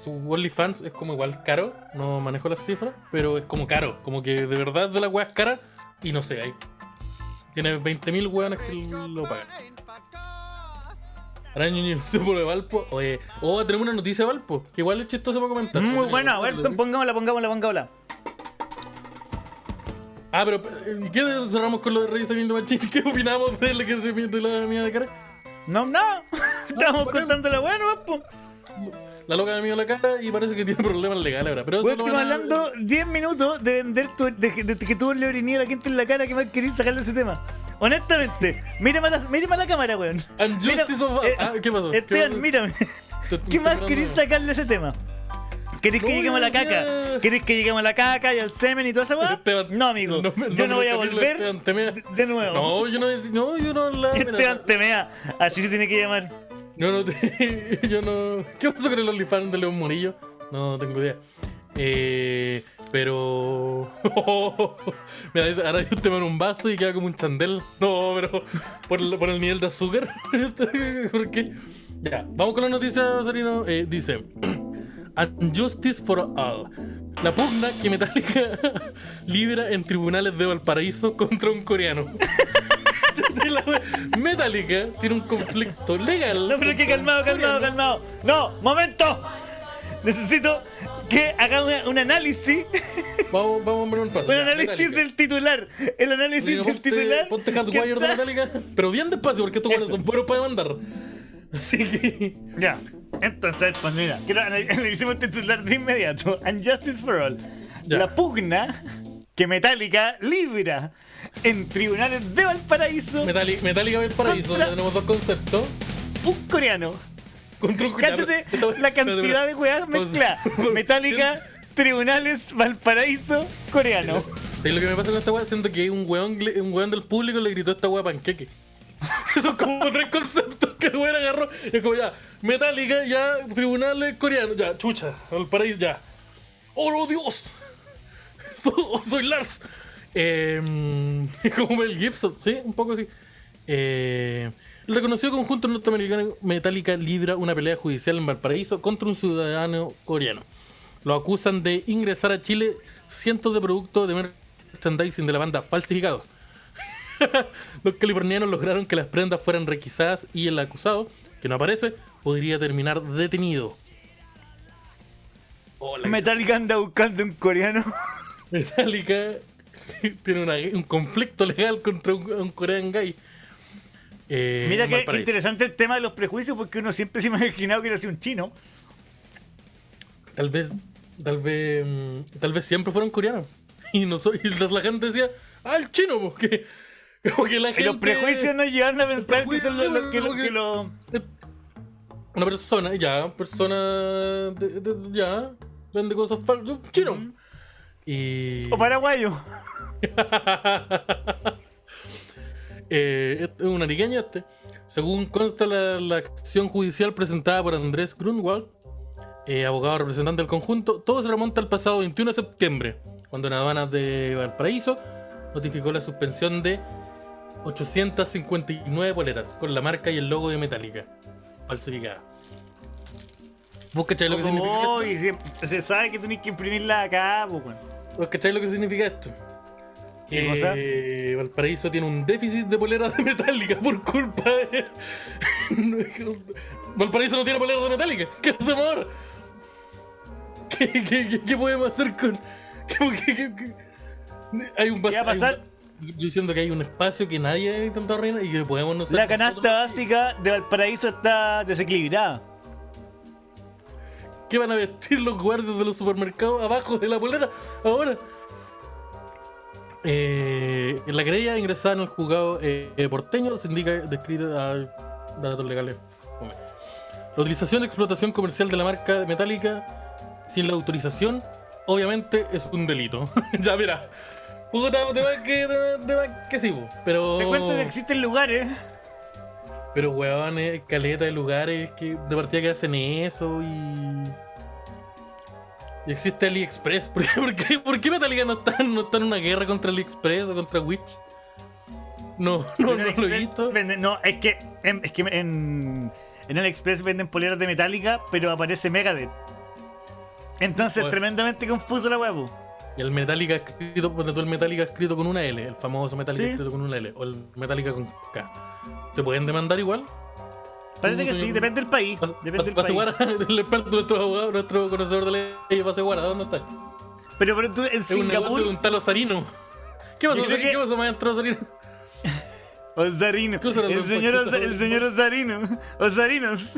su OnlyFans es como igual caro, no manejo las cifras, pero es como caro, como que de verdad de la weá es cara y no sé, hay. Tiene 20.000 weones que lo pagan. Araño y de Valpo. Oye, oh, tenemos una noticia de Valpo, que igual es chistoso para comentar. Muy buena, a ver, pongámosla, pongámosla, pongámosla. Ah, pero eh, ¿y ¿qué cerramos con lo de Reyes the Machine? ¿Qué opinamos de la, de la mía de cara? No, no. Estamos bacán. contando la weá, no, po. La loca me dio la cara y parece que tiene problemas legales ahora. Pero estamos hablando 10 minutos de vender tu, de, que- de que tú le orinías a la gente en la cara. ¿Qué más querés sacarle ese tema? Honestamente, mírame la, mírame a la cámara, weón. Mira, eh, ah, ¿qué pasó? ¿Qué Esteban, pasó? mírame. ¿Qué más querés sacarle ese tema? ¿Querés que No, lleguemos a la caca? ¿Querés que lleguemos a la caca y al semen y toda esa weá? No, amigo. el yo no voy nombre a volver de, de nuevo. No, yo no, no, yo no la. Esteban Temea. Así se tiene que llamar. Yo no te- yo no. ¿Qué pasó con el OnlyFans de León Morillo? No tengo idea. Eh, pero. Mira, ahora yo te en un vaso y queda como un chandel. No, pero por, el- por el nivel de azúcar. ¿Por qué? Ya, vamos con la noticia, Sarino. Eh, dice: And Justice for All. La pugna que Metallica libra en tribunales de Valparaíso contra un coreano. Metallica tiene un conflicto legal. No, pero que calmado, calmado, calmado. No, momento. Necesito que haga una- un análisis. Vamos, vamos a ver un paso. Un análisis Metallica. del titular. El análisis del ponte- titular. Ponte Hardwire de Metallica, pero bien despacio porque estos son buenos para demandar. Así que. Ya. Entonces, pues mira, quiero anal- analicemos el titular de inmediato. And Justice for All. Ya. La pugna que Metallica libra en tribunales de Valparaíso Metallica, Metallica Valparaíso, ya tenemos dos conceptos. un coreano. Contra un Ya, pero- la cantidad de weas mezcladas. Metallica, tribunales, Valparaíso, coreano. ¿Sabes lo que me pasa con esta weá? Siento que un weón, un weón del público le gritó a esta weá panqueque. Son como tres conceptos que el weón agarró. Es como ya, Metallica, ya, tribunales coreanos, ya, chucha, al paraíso, ya. ¡Oh, Dios! So- soy Lars. Eh, como Mel Gibson, sí, un poco así. Eh, el reconocido conjunto norteamericano Metallica libra una pelea judicial en Valparaíso contra un ciudadano coreano. Lo acusan de ingresar a Chile cientos de productos de merchandising de la banda falsificados. Los californianos lograron que las prendas fueran requisadas y el acusado, que no aparece, podría terminar detenido. Metallica anda buscando un coreano. Metallica tiene una- un conflicto legal contra un, un corean gay. Eh, Mira Valparaíso. interesante el tema de los prejuicios porque uno siempre se ha imaginado que era así un chino. Tal vez, tal vez, mm, tal vez siempre fueron coreanos. Y, no so- y la gente decía, ah, el chino, porque como que la gente... los prejuicios nos llevaron a pensar que son lo, que, lo- prejuicios, que lo- Una persona, ya, persona, de- de- ya, vende cosas falsas, chino. Y... O paraguayo. Eh, este es un ariqueño este. Según consta la, la acción judicial presentada por Andrés Grunwald, eh, abogado representante del conjunto, todo se remonta al pasado 21 de septiembre, cuando en aduanas de Valparaíso notificó la suspensión de 859 poleras con la marca y el logo de Metallica falsificada. ¿Vos cacháis lo que significa esto? Oh, y se, se sabe que tenés que imprimirla acá, pues, weón. ¿Vos cacháis lo que significa esto? ¿Qué cosa? Eh, Valparaíso tiene un déficit de poleras de Metallica por culpa de. Valparaíso no tiene poleras de Metallica. ¿Qué hacemos ahora? ¿Qué, qué, qué- qué podemos hacer con.? ¿Qué, qué- qué- qué? Hay un ¿Qué va a pasar? Yo diciendo que hay un espacio que nadie ha intentado rellenar y que podemos no La canasta nosotros. básica de Valparaíso está desequilibrada. ¿Qué van a vestir los guardias de los supermercados abajo de la polera ahora? Eh, en la querella ingresada en el juzgado eh, eh, porteño se indica descrita a datos legales. La utilización y explotación comercial de la marca metálica sin la autorización, obviamente, es un delito. ya, mira. Puta, de más que, de, de más que sí, pero. Te cuento que existen lugares. Pero, weón, caleta de lugares que de partida que hacen eso y. Y existe AliExpress. ¿Por qué, por qué, por qué Metallica no está, no está en una guerra contra AliExpress o contra Witch? No, no, no lo he visto. No, es que, en, es que en, en AliExpress venden poleras de Metallica, pero aparece Megadeth. Entonces, Bueno. tremendamente confuso la huevo. Y el Metallica escrito, tú el Metallica escrito con una L, el famoso Metallica Sí. escrito con una L, o el Metallica con K. ¿Te pueden demandar igual? Parece que sí, depende del país. Pase Depende pase guara, el experto, nuestro abogado, nuestro conocedor de ley, pase guara, ¿dónde está? Pero, pero tú en Es un Singapur, un tal Osarino. ¿Qué pasó, que- ¿Qué pasó, maestro Osarino? Osarino. ¿Qué serán El señor? Osa- el señor Osarino. Osarinos.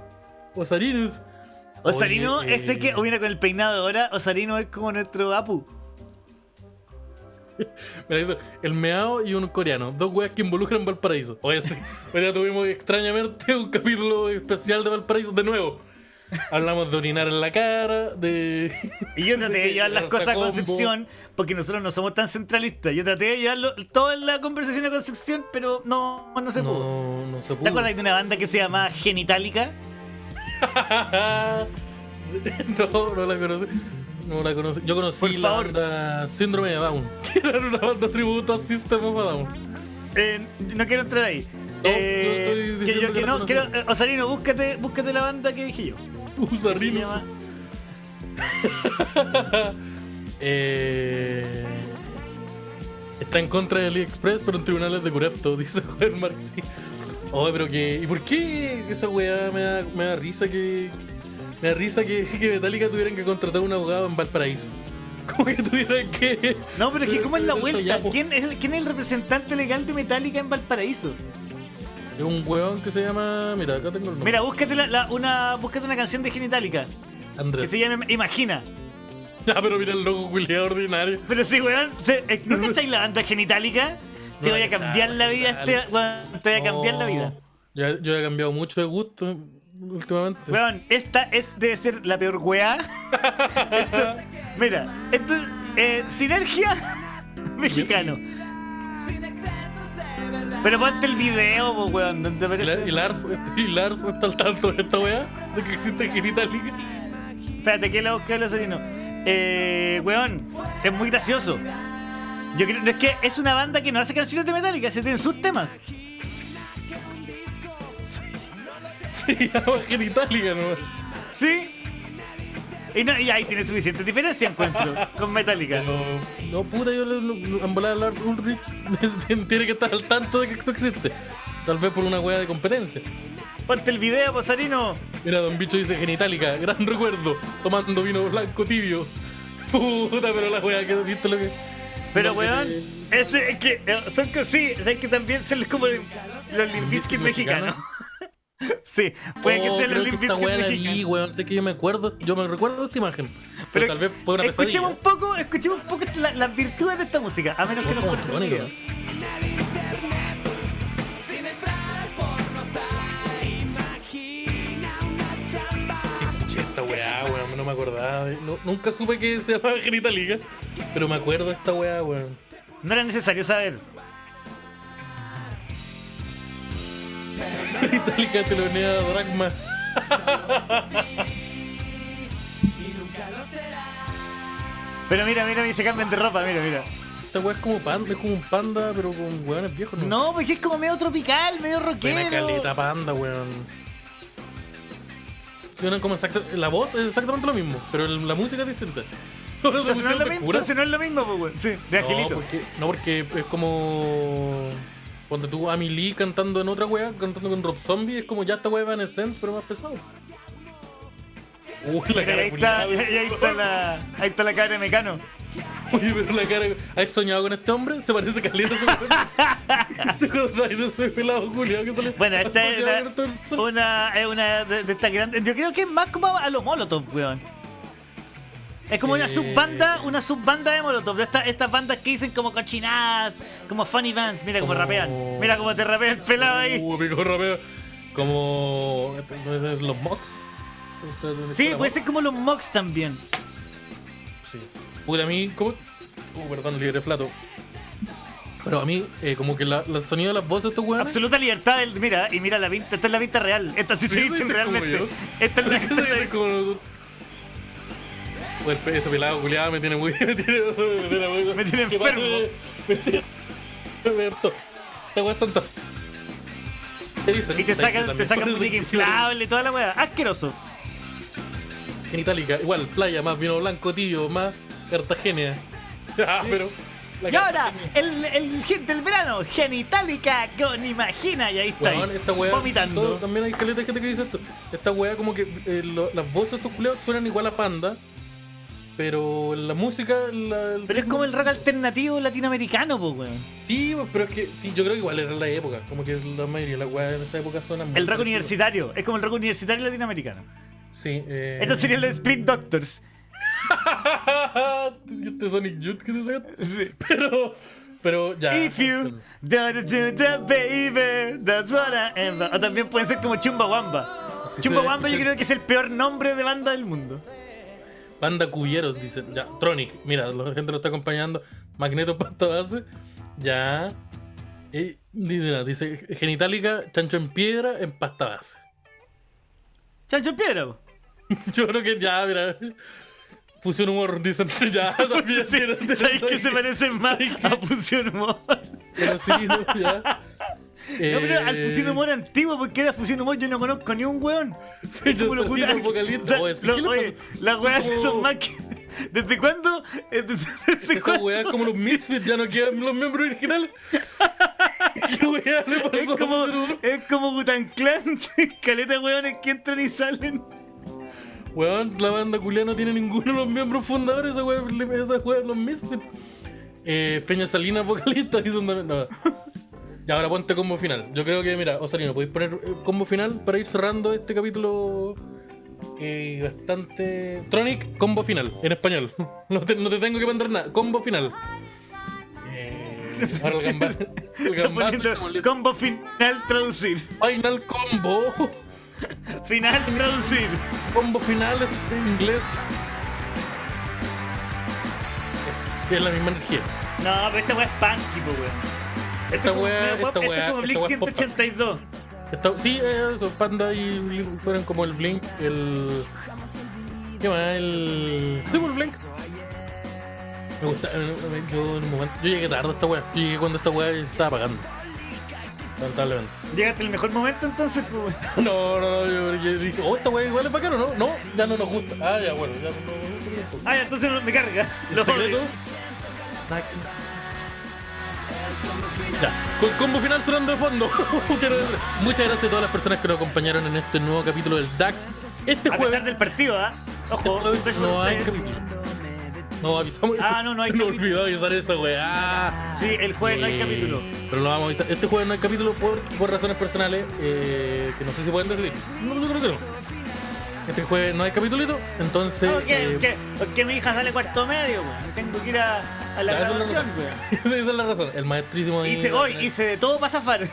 Osarinos. Osarino Oye, ese eh, que, o mira, con el peinado ahora, Osarino es como nuestro Apu. El meao y un coreano. Dos weas que involucran Valparaíso. Oye, sí. Hoy día tuvimos extrañamente un capítulo especial de Valparaíso de nuevo. Hablamos de orinar en la cara, de. Y yo traté de llevar las cosas a. Concepción, porque nosotros no somos tan centralistas. Yo traté de llevarlo toda la conversación a Concepción, pero no, no se pudo. No, no se pudo. ¿Te acuerdas de una banda que se llama Genitalica? no, no la conocí. No la conocí. Yo conocí Por la favor. banda Síndrome de Down. Que era una banda tributo a System of a Down. Eh, no quiero entrar ahí. No, Eh, yo estoy que diciendo yo que que la no, quiero, conocí. eh, Osarino, búscate, búscate la banda que dije yo. Se llama- eh, está en contra de AliExpress, pero en tribunales de Curepto, dice Juan Martí. Oye, pero que. ¿Y por qué esa weá me da, me da risa que. Me da risa que, que Metallica tuvieran que contratar a un abogado en Valparaíso? Como que tuvieran que. No, pero es que ¿cómo es la vuelta? ya. ¿Quién es, ¿Quién es el representante legal de Metallica en Valparaíso? Es un weón que se llama. Mira, acá tengo el nombre. Mira, búscate, la, la- una, búscate una canción de Genitalica que Andrés. se llama Imagina. Ah, pero mira el logo culiado ordinario. Pero sí, weón, se- ¿no cacháis la banda Genitalica? Te voy a cambiar la vida, este, te voy a cambiar la vida. Yo he cambiado mucho de gusto últimamente. Weón, esta es, debe ser la peor weá. Mira, esto es eh, sinergia mexicano. Pero ponte el video, po, weón, donde aparece. y Lars, y Lars está al tanto de esta weá, de que existe Genitalica. Espérate, que la busqué el Serino. Eh, weón, es muy gracioso. Yo creo, es que es una banda que no hace canciones de Metallica, se tienen sus temas. Se llama Genitalica, ¿no? ¿Sí? Y, no- y ahí tiene suficiente diferencia, encuentro, con Metallica. Pero, no, puta, yo en volada Lars Ulrich tiene que estar al tanto de que esto existe. Tal vez por una weá de competencia. Ponte el video, Posarino. Mira, Don Bicho dice Genitalica, gran recuerdo, tomando vino blanco tibio. Puta, pero la weá que visto lo que. Pero, weón, que- es que eh, son cosas, sí, sea, que también son como los Limbiskit mexicanos. sí, puede que Oh, los que Limbiskit mexicanos. weón. Sé que yo me acuerdo, yo me recuerdo esta imagen. Pero, Pero tal vez fue una pesadilla. escuchemos un poco, escuchemos un poco la- las virtudes de esta música, a menos que nos cuente weá, weón, no me acordaba. no- nunca supe que se llamaba Genitalica, pero me acuerdo de esta weá, weón. No era necesario saber. Genitalica telonea Dragma. Pero mira, mira, mira, se cambian de ropa, mira, mira. Esta weá es como panda, es como un panda, pero con weones viejos, ¿no? No, porque es como medio tropical, medio Buena rockero. caleta panda, weón. Suenan como exacto. La voz es exactamente lo mismo, pero la música es distinta. Ahora se Entonces no es lo mismo, no es lo mismo, pues. Sí, de No Angelito. porque, no, porque es como. Cuando tú Amy Lee cantando en otra wea, cantando con Rob Zombie, es como ya esta wea de Evanescence, pero más pesado. Uy, la cara ahí, está, y ahí está la, ahí está la cara de Mecano. Oye, pero la cara. ¿Has soñado con este hombre? Se parece caleta a weón. ¿Te acordás de ese pelado culiado que sale? Bueno, esta ¿Has es una, este una, es una de, de estas grandes. Yo creo que es más como a los Molotov, weón. Es como una Eh. subbanda, una subbanda de Molotov, de esta- estas bandas que dicen como cochinadas, como funny bands, mira cómo Como- rapean, mira cómo te rapea el pelado ahí. Uh, pico rapeo. Como. ¿no es ¿Los Mox? Sí, puede ser como los Mox también. Sí. Puta, a mí, como. Uh, perdón, libre plato. Pero a mí, eh, como que la, el sonido de las voces de estos weones. Absoluta libertad del. Mira, y mira la pinta, esta es la pinta real. Esta sí se Sí, visten viste como realmente. yo. Esta es la Eso es como- Pues, ese pelado culiado me tiene muy. Me tiene, me tiene, muy- Me tiene ¿Qué enfermo. Me tiene. Esta weá es santa. Y te sacan, te sacan inflable, toda la weá. Asqueroso. Genitalica, igual, playa, más vino blanco, tibio, más Cartagena. Ah, pero. Y ahora, el, el hit del verano, Genitalica con Imagina. Y ahí está. Weón, ahí, esta weá. vomitando. todo- también hay caleta de gente que dice esto. Esta weá, como que eh, lo- las voces de estos culeados suenan igual a panda. Pero la música. la- el Pero es como el rock alternativo latinoamericano, pues, weón. Sí, pero es que sí, yo creo que igual era la época. Como que la mayoría de las weas en esa época suenan El rock universitario. Es como el rock universitario latinoamericano. Sí, eh. Estos serían los Split Doctors. este Sonic Youth que te sacaste. Sí. Pero. Pero ya. If you don't do the baby, that's what I am. O también pueden ser como Chumbawamba. Sí, Chumbawamba sí. yo creo que es el peor nombre de banda del mundo. Banda Cubieros, dicen. Ya, Tronic. Mira, la gente lo está acompañando. Magneto pasta base. Ya. Y, dice, dice Genitalica, chancho en piedra, en pasta base. Chancho en piedra. Yo creo que ya, mira. Fusión humor, dicen. Ya, también. Sí, ¿Sabéis que se parecen más a Fusión Humor? Pero sí, no, ya. No, pero al Eh, Fusión Humor antiguo, porque era Fusión Humor, yo no conozco ni un weón. Pero Como los Sardino putas- vocalista, o sea, oye, ¿sí lo- oye, pasó? las weas Como- son más que. ¿Desde cuándo? Eh, ¿Desde, desde Esa cuándo? weá como los Misfits, ya no quedan los miembros originales. ¿Qué weá le pasó? Es como, es como Butan Clan, caleta weones que entran y salen. Weón, la banda culia no tiene ninguno de los miembros fundadores, esa weá, esa weá, los Misfits. Eh, Peña Salinas, vocalista, dicen también. No. Y ahora ponte combo final. Yo creo que, mira, Osalino, podéis poner eh, combo final para ir cerrando este capítulo eh, bastante. Tronic, combo final, en español. No te, no te tengo que mandar nada, combo final. Eh, ahora el. El combo final traducir. Final combo. Final traducir. Combo final es en inglés. Es la misma energía. No, pero esta wea es punky, po weón. Esta es weá, esta es weá, como esta Blink weá es pop. 182. Esta- sí, eso, Panda y Blink fueron como el Blink, el. ¿Qué más? El. Sí, pues, el Blink. Me gusta. eh, Yo en un momento. Yo llegué tarde a esta weá. Yo llegué cuando esta weá se estaba apagando. Lamentablemente. Llegaste el mejor momento entonces, pues. No, no, no. Yo, yo dije, oh, esta weá igual es bacano, ¿no? No, ya no nos gusta. Ah, ya, bueno, ya no nos gusta. Ah, ya, entonces no me carga. ¿El Lo odio. Ya, con combo final sonando de fondo. Muchas gracias a todas las personas que nos acompañaron en este nuevo capítulo del DAX. Este A pesar jueves, del partido, ¿ah? este Ojo, jueves Fresh no hay Boys capítulo. No avisamos Ah, eso. no, no hay Se capítulo. olvidó avisar eso, weá. Sí, el jueves no hay Eh, capítulo. Pero lo vamos a avisar. Este jueves no hay capítulo por, por razones personales eh, que no sé si pueden decidir. No, yo creo que no. Este jueves no hay capítulito, entonces. No, que, eh, que, que mi hija sale cuarto medio, y Tengo que ir a, a la grabación. Esa es la razón. El maestrísimo. Hice, hoy hice de todo para zafar.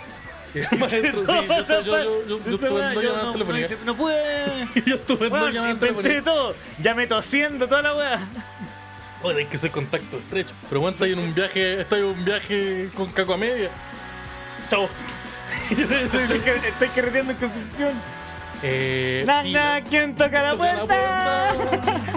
Maestro, sí, yo, yo, yo, yo, estuve en dos llamadas no- telefónicas. No pude. Yo estuve en dos llamadas telefónicas. todo. Ya me tosiendo toda la weá. Hay que ser contacto estrecho. Pero bueno, estoy en un viaje, estoy en un viaje con caco a media. Chao. estoy carreteando en Concepción. Eh, Na, sí, na, ¿quién toca la Toca la puerta? puerta.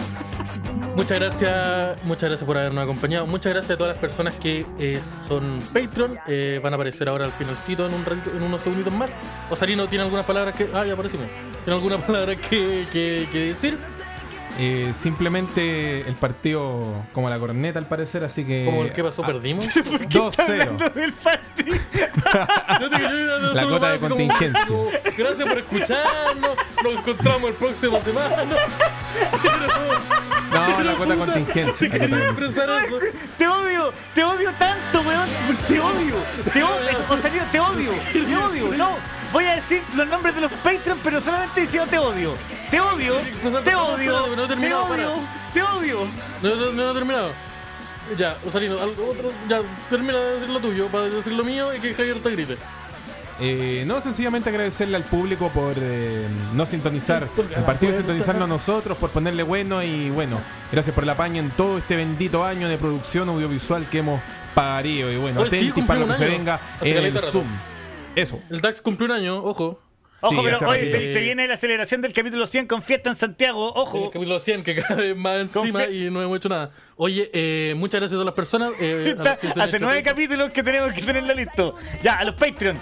Muchas gracias, muchas gracias por habernos acompañado. Muchas gracias a todas las personas que eh, son Patreon. Eh, van a aparecer ahora al finalcito en un ratito, en unos segunditos más. Osarino tiene algunas palabras que. Ah, ya apareció. ¿Tiene alguna palabra que, que, que decir? Eh, simplemente el partido como la corneta al parecer, así que. Como el que pasó, perdimos. 2-0. Hablando del partido. Yo te- yo- yo- yo La cuota de contingencia. como, Gracias por escucharnos. Nos encontramos el próximo semana. No, la cuota contingencia. Si la cuota quería contingencia. expresar eso. Te odio, te odio tanto, weón. Te odio, te odio, te odio, te odio. No, voy a decir los nombres de los Patreon, pero solamente diciendo te odio. Te odio, te odio, Espérate, no he te odio, te odio. No, no, no he terminado. Ya, Osarino, algo otro. Ya, termina de decir lo tuyo para decir lo mío y que Javier te grite. Eh, no, sencillamente agradecerle al público por eh, no sintonizar el partido, sintonizarnos a nosotros, por ponerle bueno y bueno, gracias por la paña en todo este bendito año de producción audiovisual que hemos parido. Y bueno, atentos para lo que se venga en el rato. Eso. El DAX cumplió un año, ojo. Ojo, Sí, pero hoy se, se viene la celebración del capítulo 100 con fiesta en Santiago. En el Ojo, capítulo 100, que cada vez más encima y no hemos hecho nada. Oye, eh, muchas gracias a todas las personas. eh, a hace hecho nueve capítulos que tenemos que tenerlo listo. Ya, a los Patreon.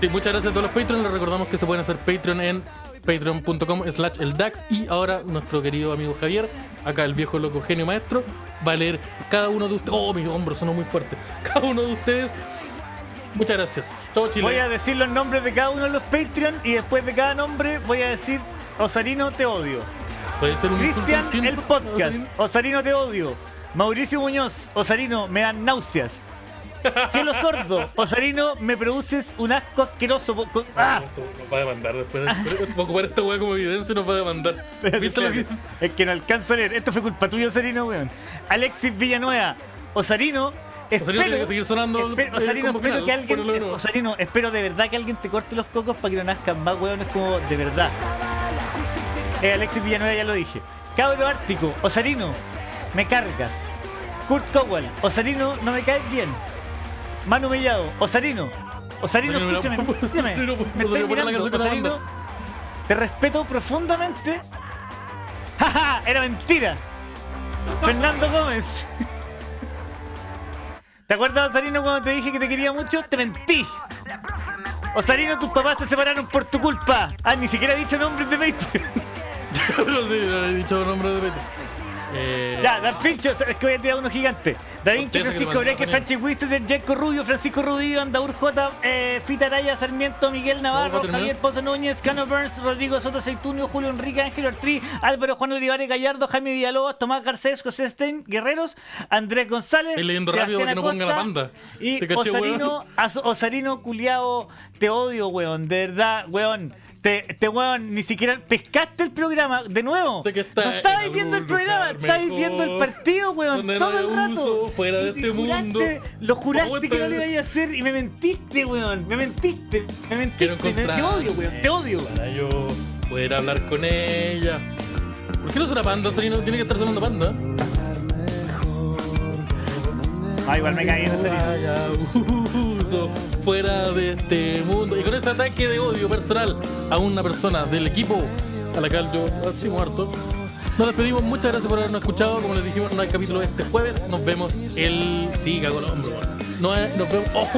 Sí, muchas gracias a todos los Patreon. Les recordamos que se pueden hacer Patreon en patreon.com slash el DAX y ahora nuestro querido amigo Javier, acá el viejo loco genio maestro, va a leer cada uno de ustedes. Oh, mis hombros sonó muy fuerte. Cada uno de ustedes. Muchas gracias. Todo Chile. Voy a decir los nombres de cada uno de los Patreon y después de cada nombre voy a decir Osarino te odio. Puede ser un insulto Cristian el podcast. Osarino. Te odio. Mauricio Muñoz, Osarino me dan náuseas. Cielo sordo, Osarino me produces un asco asqueroso. po- ¡Ah! Nos va a demandar después. Voy a ocupar esta weá como evidencia y nos va a demandar. ¿Viste lo que Espérate, Es que no alcanzo a leer. Esto fue culpa tuya, Osarino, weón. Alexis Villanueva, Osarino. Espero, tiene que seguir sonando espero- Osarino, espero que alguien. Osarino, espero de verdad que alguien te corte los cocos para que no nazcan más weones como de verdad. Eh, Alexis Villanueva ya lo dije. Cabro Ártico, Osarino, me cargas. Kurt Cowell, Osarino, no me caes bien. Manu Mellado, Osarino. Osarino, escúchame, escúchame. Me estoy mirando, Osarino. Te respeto profundamente. ¡Jaja! Era mentira. Fernando Gómez. ¿Te acuerdas, Osarino, cuando te dije que te quería mucho? Te mentí. Osarino, tus papás se separaron por tu culpa. Ah, ni siquiera he dicho nombres de Patreon. Pero sí, no he dicho nombre de Petro. Eh, Ya, Dan Pincho, es que voy a tirar uno gigante. Da Vinci, Francisco Breque, Franchi Wister, Jerko Rubio, Francisco Rubio, Andaur J, eh, Fita Araya, Sarmiento, Miguel Navarro. Javier Pozo Núñez, Cano Burns, Rodrigo Soto Seitunio, Julio Enrique, Ángel Ortiz, Álvaro Juan Olivares Gallardo, Jaime Villalobos, Tomás Garcés, José Stein, Guerreros, Andrés González, Estoy leyendo rápido Sebastián para que no ponga la Acosta, panda. Y ¿Te caché, Osarino, Osarino Culiao, te odio, weón, de verdad, weón. Te, te weón, ni siquiera pescaste el programa de nuevo. Sé que está no estabais en viendo el programa, mejor, viendo el partido, weón, todo el rato. fuera de este juraste- mundo. Lo juraste que no lo ibas a hacer y me mentiste, weón. Me mentiste, me mentiste. te odio, weón, te odio. Para yo poder hablar con ella. ¿Por qué no será panda? Tiene que estar sonando panda. Ah, igual me caí en ese Fuera de este mundo. Y con ese ataque de odio personal a una persona del equipo a la cual yo estimo harto. Nos despedimos, muchas gracias por habernos escuchado. Como les dijimos, no hay capítulo este jueves. Nos vemos el. Sí, cago el hombro. No, nos vemos. oh,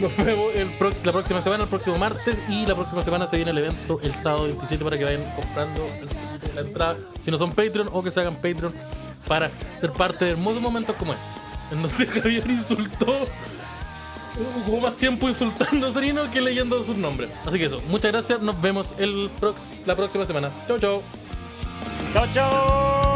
nos vemos el prox- la próxima semana, el próximo martes. Y la próxima semana se viene el evento el sábado 27 para que vayan comprando la entrada. Si no son Patreon o que se hagan Patreon para ser parte de hermosos momentos como este. En donde Javier insultó Hubo más tiempo insultando a Serino que leyendo sus nombres. Así que eso, muchas gracias. Nos vemos el prox- la próxima semana. Chau, chau. Chao, chao.